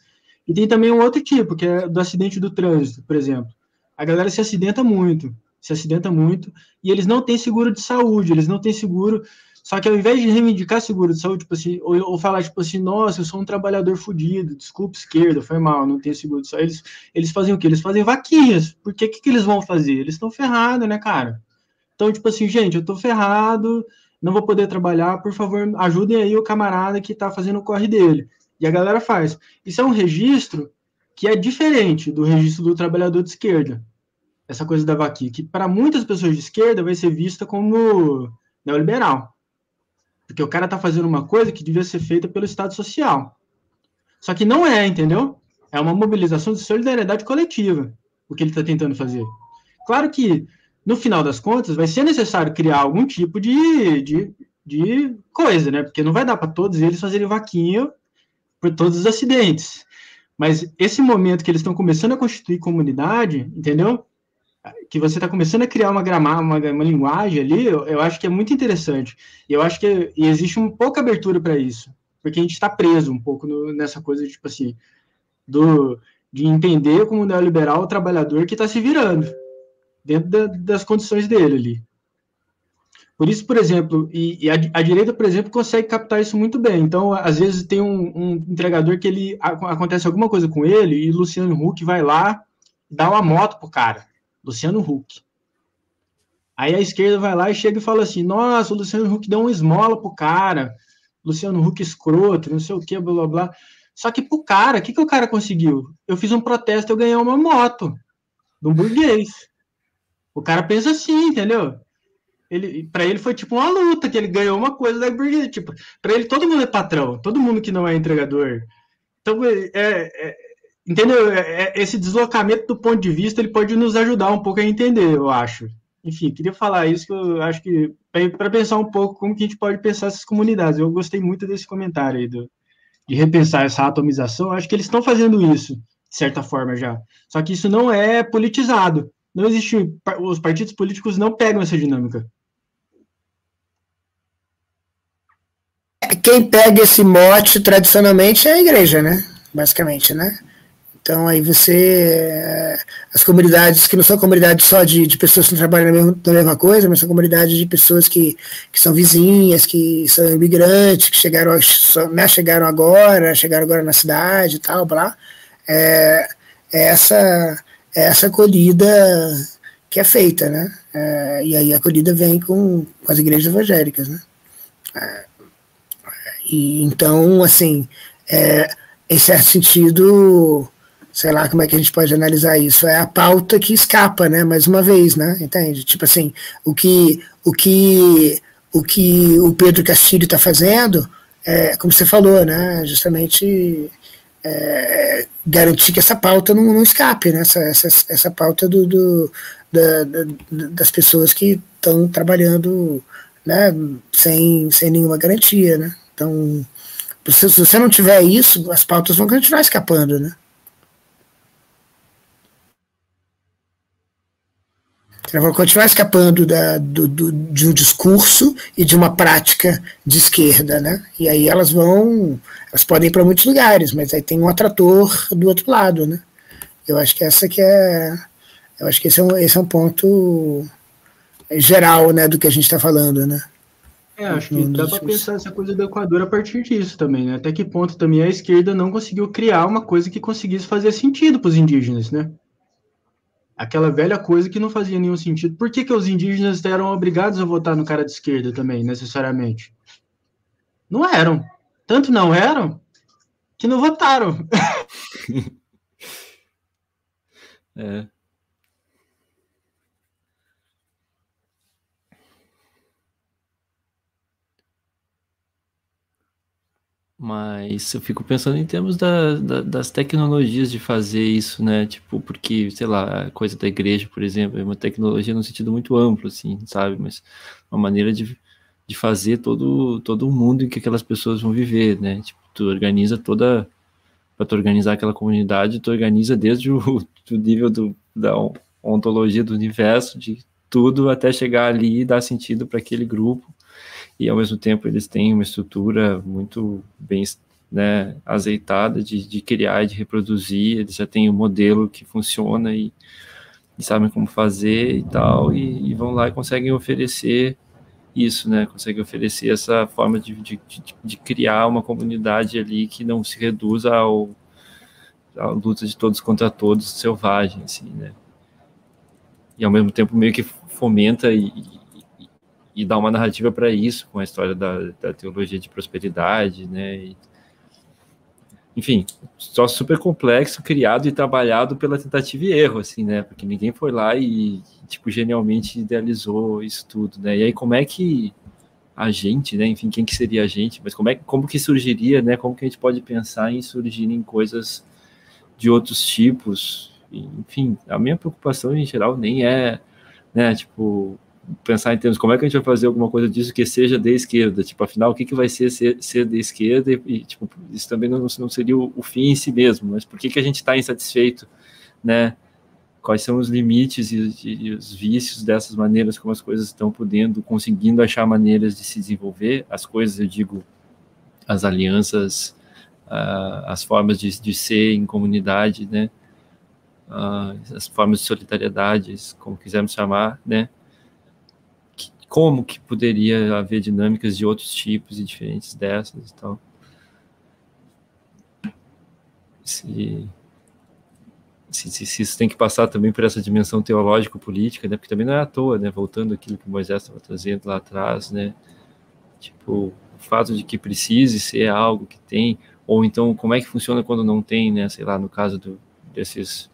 e tem também um outro tipo, que é do acidente do trânsito, por exemplo. A galera se acidenta muito, se acidenta muito, e eles não têm seguro de saúde, eles não têm seguro só que ao invés de reivindicar seguro de saúde, tipo assim, ou, ou falar, tipo assim, nossa, eu sou um trabalhador fudido, desculpa, esquerda, foi mal, não tenho seguro de saúde. Eles, eles fazem o quê? Eles fazem vaquinhas. Por que, que, que eles vão fazer? Eles estão ferrados, né, cara? Então, tipo assim, gente, eu tô ferrado, não vou poder trabalhar, por favor, ajudem aí o camarada que tá fazendo o corre dele. E a galera faz. Isso é um registro que é diferente do registro do trabalhador de esquerda. Essa coisa da vaquinha, que para muitas pessoas de esquerda vai ser vista como neoliberal. Porque o cara está fazendo uma coisa que devia ser feita pelo Estado Social. Só que não é, entendeu? É uma mobilização de solidariedade coletiva, o que ele está tentando fazer. Claro que, no final das contas, vai ser necessário criar algum tipo de, de, de coisa, né? Porque não vai dar para todos eles fazerem vaquinha por todos os acidentes. Mas esse momento que eles estão começando a constituir comunidade, entendeu? Que você está começando a criar uma gramática, uma, uma, linguagem ali, eu, eu, acho que é muito interessante. E eu acho que e existe um pouca abertura para isso, porque a gente está preso um pouco no, nessa coisa, tipo assim, do, de entender como neoliberal o trabalhador que está se virando dentro da, das condições dele ali. Por isso, por exemplo, e, e a, a, direita, por exemplo, consegue captar isso muito bem. Então, às vezes tem um, um entregador que ele a, acontece alguma coisa com ele e Luciano Huck vai lá dá uma moto pro cara Luciano Huck. Aí a esquerda vai lá e chega e fala assim: nossa, o Luciano Huck deu uma esmola pro cara, Luciano Huck escroto, não sei o que, blá blá blá. Só que pro cara, o que, que o cara conseguiu? Eu fiz um protesto, eu ganhei uma moto um burguês. O cara pensa assim, entendeu? Ele, para ele foi tipo uma luta, que ele ganhou uma coisa da burguês. Tipo, para ele todo mundo é patrão, todo mundo que não é entregador. Então é, é, entendeu? É, é, esse deslocamento do ponto de vista ele pode nos ajudar um pouco a entender, eu acho. Enfim, queria falar isso que eu acho que para pensar um pouco como que a gente pode pensar essas comunidades. Eu gostei muito desse comentário aí do, de repensar essa atomização. Eu acho que eles estão fazendo isso de certa forma já. Só que isso não é politizado. Não existe os partidos políticos não pegam essa dinâmica. Quem pega esse mote tradicionalmente é a igreja, né? Basicamente, né? Então aí você. Eh, as comunidades que não são comunidades só de, de pessoas que trabalham na mesma, na mesma coisa, mas são comunidades de pessoas que, que são vizinhas, que são imigrantes, que chegaram, né, chegaram agora, chegaram agora na cidade e tal, blá. É, é essa, é essa acolhida que é feita, né? É, e aí a acolhida vem com, com as igrejas evangélicas, né? É, e então, assim, é, em certo sentido sei lá como é que a gente pode analisar isso, é a pauta que escapa, né, mais uma vez, né, entende? Tipo assim, o que o que o que o Pedro Castilho está fazendo, é, como você falou, né, justamente é, garantir que essa pauta não, não escape, né, essa, essa, essa pauta do, do da, da, das pessoas que estão trabalhando, né, sem, sem nenhuma garantia, né, então se, você não tiver isso, as pautas vão continuar escapando, né. Elas vão continuar escapando da, do, do, de um discurso e de uma prática de esquerda, né? E aí elas vão, elas podem ir para muitos lugares, mas aí tem um atrator do outro lado, né? Eu acho que essa que é, eu acho que esse é um, esse é um ponto geral, né, do que a gente está falando, né? É, acho que dá para pensar essa coisa do Equador a partir disso também, né? Até que ponto também a esquerda não conseguiu criar uma coisa que conseguisse fazer sentido para os indígenas, né? Aquela velha coisa que não fazia nenhum sentido. Por que, que os indígenas eram obrigados a votar no cara de esquerda também, necessariamente? Não eram. Tanto não eram que não votaram. [LAUGHS] é. Mas eu fico pensando em termos da, da, das tecnologias de fazer isso, né? Tipo, porque, sei lá, a coisa da igreja, por exemplo, é uma tecnologia no sentido muito amplo, assim, sabe? Mas uma maneira de de fazer todo, todo o mundo em que aquelas pessoas vão viver, né? Tipo, tu organiza toda para tu organizar aquela comunidade, tu organiza desde o [LAUGHS] do nível do, da ontologia do universo, de tudo até chegar ali e dar sentido para aquele grupo. E ao mesmo tempo eles têm uma estrutura muito bem né, azeitada de, de criar e de reproduzir, eles já têm um modelo que funciona e, e sabem como fazer e tal, e, e, vão lá e conseguem oferecer isso, né, conseguem oferecer essa forma de, de, de criar uma comunidade ali que não se reduza ao, à luta de todos contra todos selvagem, assim, né, e ao mesmo tempo meio que fomenta e, e, dá uma narrativa para isso, com a história da, da teologia de prosperidade, né, e, enfim, só super complexo, criado e trabalhado pela tentativa e erro, assim, né? Porque ninguém foi lá e, tipo, genialmente idealizou isso tudo, né? E aí, como é que a gente, né? Enfim, quem que seria a gente? Mas como é como que surgiria, né? Como que a gente pode pensar em surgir em coisas de outros tipos? Enfim, a minha preocupação em geral nem é, né? Tipo, pensar em termos como é que a gente vai fazer alguma coisa disso que seja de esquerda, tipo, afinal, o que, que vai ser ser, ser de esquerda e, e, tipo, isso também não, não seria o, o, fim em si mesmo, mas por que, que a gente está insatisfeito, né? Quais são os limites e, e, os vícios dessas maneiras como as coisas estão podendo, conseguindo achar maneiras de se desenvolver, as coisas, eu digo, as alianças, uh, as formas de, de ser em comunidade, né? Uh, as formas de solidariedade, como quisermos chamar, né? Como que poderia haver dinâmicas de outros tipos e diferentes dessas e tal. Se, se, se, isso tem que passar também por essa dimensão teológico-política, né? Porque também não é à toa, né? Voltando aquilo que Moisés estava trazendo lá atrás, né? Tipo, o fato de que precise ser algo que tem, ou então como é que funciona quando não tem, né? Sei lá, no caso do, desses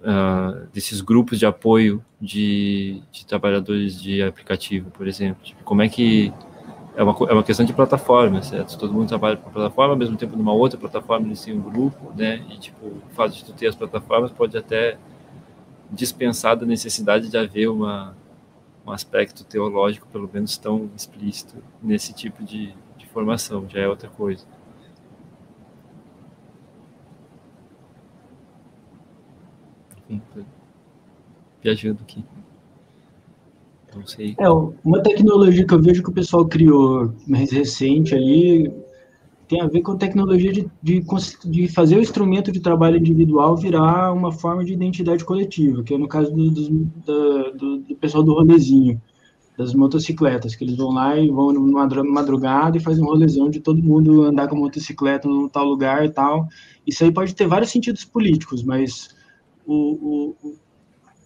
uh, desses grupos de apoio de, de, trabalhadores de aplicativo, por exemplo. Tipo, como é que é uma, é uma questão de plataforma, certo? Todo mundo trabalha com a plataforma, ao mesmo tempo numa outra plataforma eles têm um grupo, né? E tipo, o fato de tu ter as plataformas pode até dispensar da necessidade de haver uma, um aspecto teológico, pelo menos tão explícito, nesse tipo de, de formação, já é outra coisa. Viajando aqui. Não sei. É, uma tecnologia que eu vejo que o pessoal criou mais recente ali tem a ver com tecnologia de, de, de fazer o instrumento de trabalho individual virar uma forma de identidade coletiva, que é no caso do, do, do, do pessoal do rolezinho, das motocicletas, que eles vão lá e vão numa madrugada e fazem um rolezão de todo mundo andar com motocicleta num tal lugar e tal. Isso aí pode ter vários sentidos políticos, mas o, o,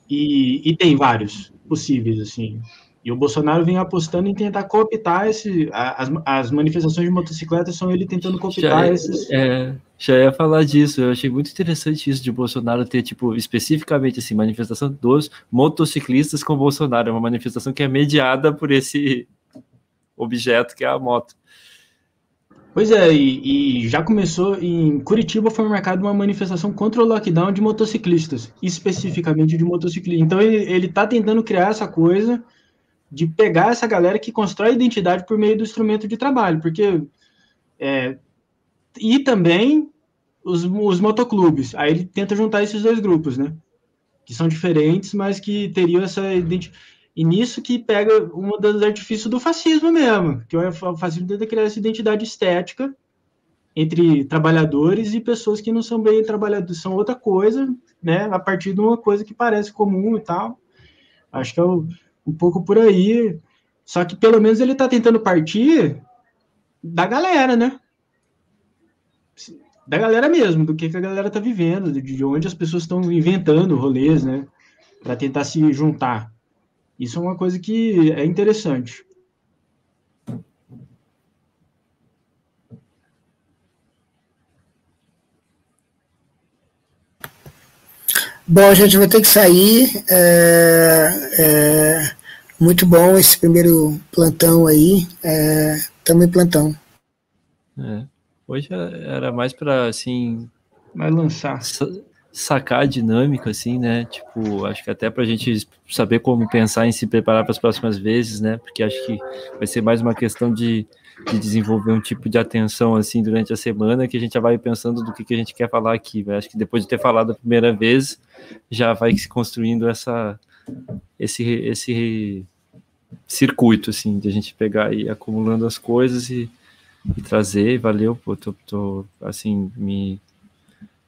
e, e, tem vários possíveis, assim. E o Bolsonaro vem apostando em tentar cooptar esse, as, as manifestações de motocicletas são ele tentando cooptar já, esses. É, já ia falar disso. Eu achei muito interessante isso de Bolsonaro ter, tipo, especificamente assim, manifestação dos motociclistas com Bolsonaro. É uma manifestação que é mediada por esse objeto que é a moto. Pois é, e, e, já começou em Curitiba foi marcada uma manifestação contra o lockdown de motociclistas, especificamente de motociclistas. Então ele está tentando criar essa coisa de pegar essa galera que constrói identidade por meio do instrumento de trabalho, porque é, e também os, os motoclubes. Aí ele tenta juntar esses dois grupos, né? Que são diferentes, mas que teriam essa identidade e nisso que pega um dos artifícios do fascismo mesmo, que o fascismo tenta criar essa identidade estética entre trabalhadores e pessoas que não são bem trabalhadores, são outra coisa, né, a partir de uma coisa que parece comum e tal. Acho que é um, um pouco por aí. Só que pelo menos ele está tentando partir da galera, né? Da galera mesmo, do que, que a galera está vivendo, de onde as pessoas estão inventando rolês, né? Para tentar se juntar. Isso é uma coisa que é interessante. Bom, gente, vou ter que sair. É, é, muito bom esse primeiro plantão aí. Estamos é, em plantão. É, hoje era mais para assim. Vai lançar. Sacar a dinâmica, assim, né? Tipo, acho que até para a gente saber como pensar em se preparar para as próximas vezes, né? Porque acho que vai ser mais uma questão de, de desenvolver um tipo de atenção, assim, durante a semana, que a gente já vai pensando do que, que a gente quer falar aqui. Acho que depois de ter falado a primeira vez, já vai se construindo essa, esse, esse circuito, assim, de a gente pegar e acumulando as coisas e, e trazer. Valeu, pô, tô, tô assim, me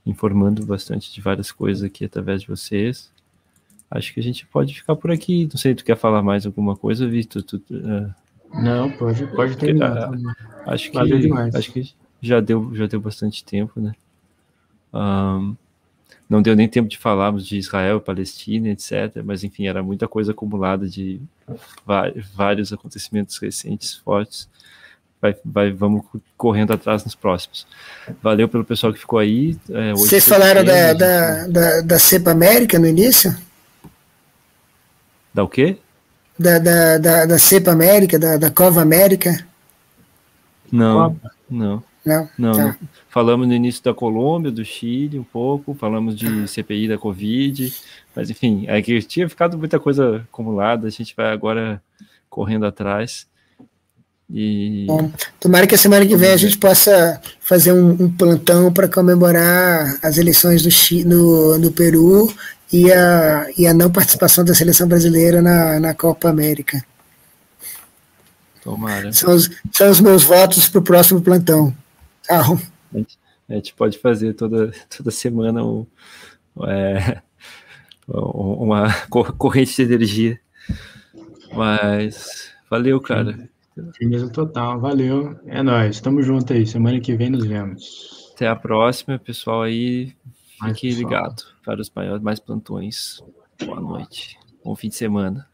informando bastante de várias coisas aqui através de vocês. Acho que a gente pode ficar por aqui. Não sei, tu quer falar mais alguma coisa, Vitor? Tu, uh... Não, pode, pode terminar. Uh, acho que, acho que já deu, já deu bastante tempo, né? Um, não deu nem tempo de falarmos de Israel, Palestina, etc. Mas enfim, era muita coisa acumulada de vários acontecimentos recentes fortes vai, vai, vamos correndo atrás nos próximos. Valeu pelo pessoal que ficou aí. É, Vocês falaram da, da, da, da, Cepa América no início? Da o quê? Da, da, da, da Cepa América, da, da Cova América? Não, não. Não, não, tá. não, Falamos no início da Colômbia, do Chile um pouco, falamos de CPI da Covid, mas enfim, é que tinha ficado muita coisa acumulada, a gente vai agora correndo atrás. E... Bom, tomara que a semana que vem a gente possa fazer um, um plantão para comemorar as eleições do, no, no Peru e a, e a não participação da seleção brasileira na, na Copa América. Tomara. São os, são os meus votos para o próximo plantão. Tchau. A gente, a gente pode fazer toda, toda semana um, é, uma [LAUGHS] corrente de energia. Mas valeu, cara. Firmeza total, valeu. É nóis, tamo junto aí. Semana que vem nos vemos. Até a próxima, pessoal aí. Fique ligado para os maiores mais plantões. Boa noite. Bom fim de semana.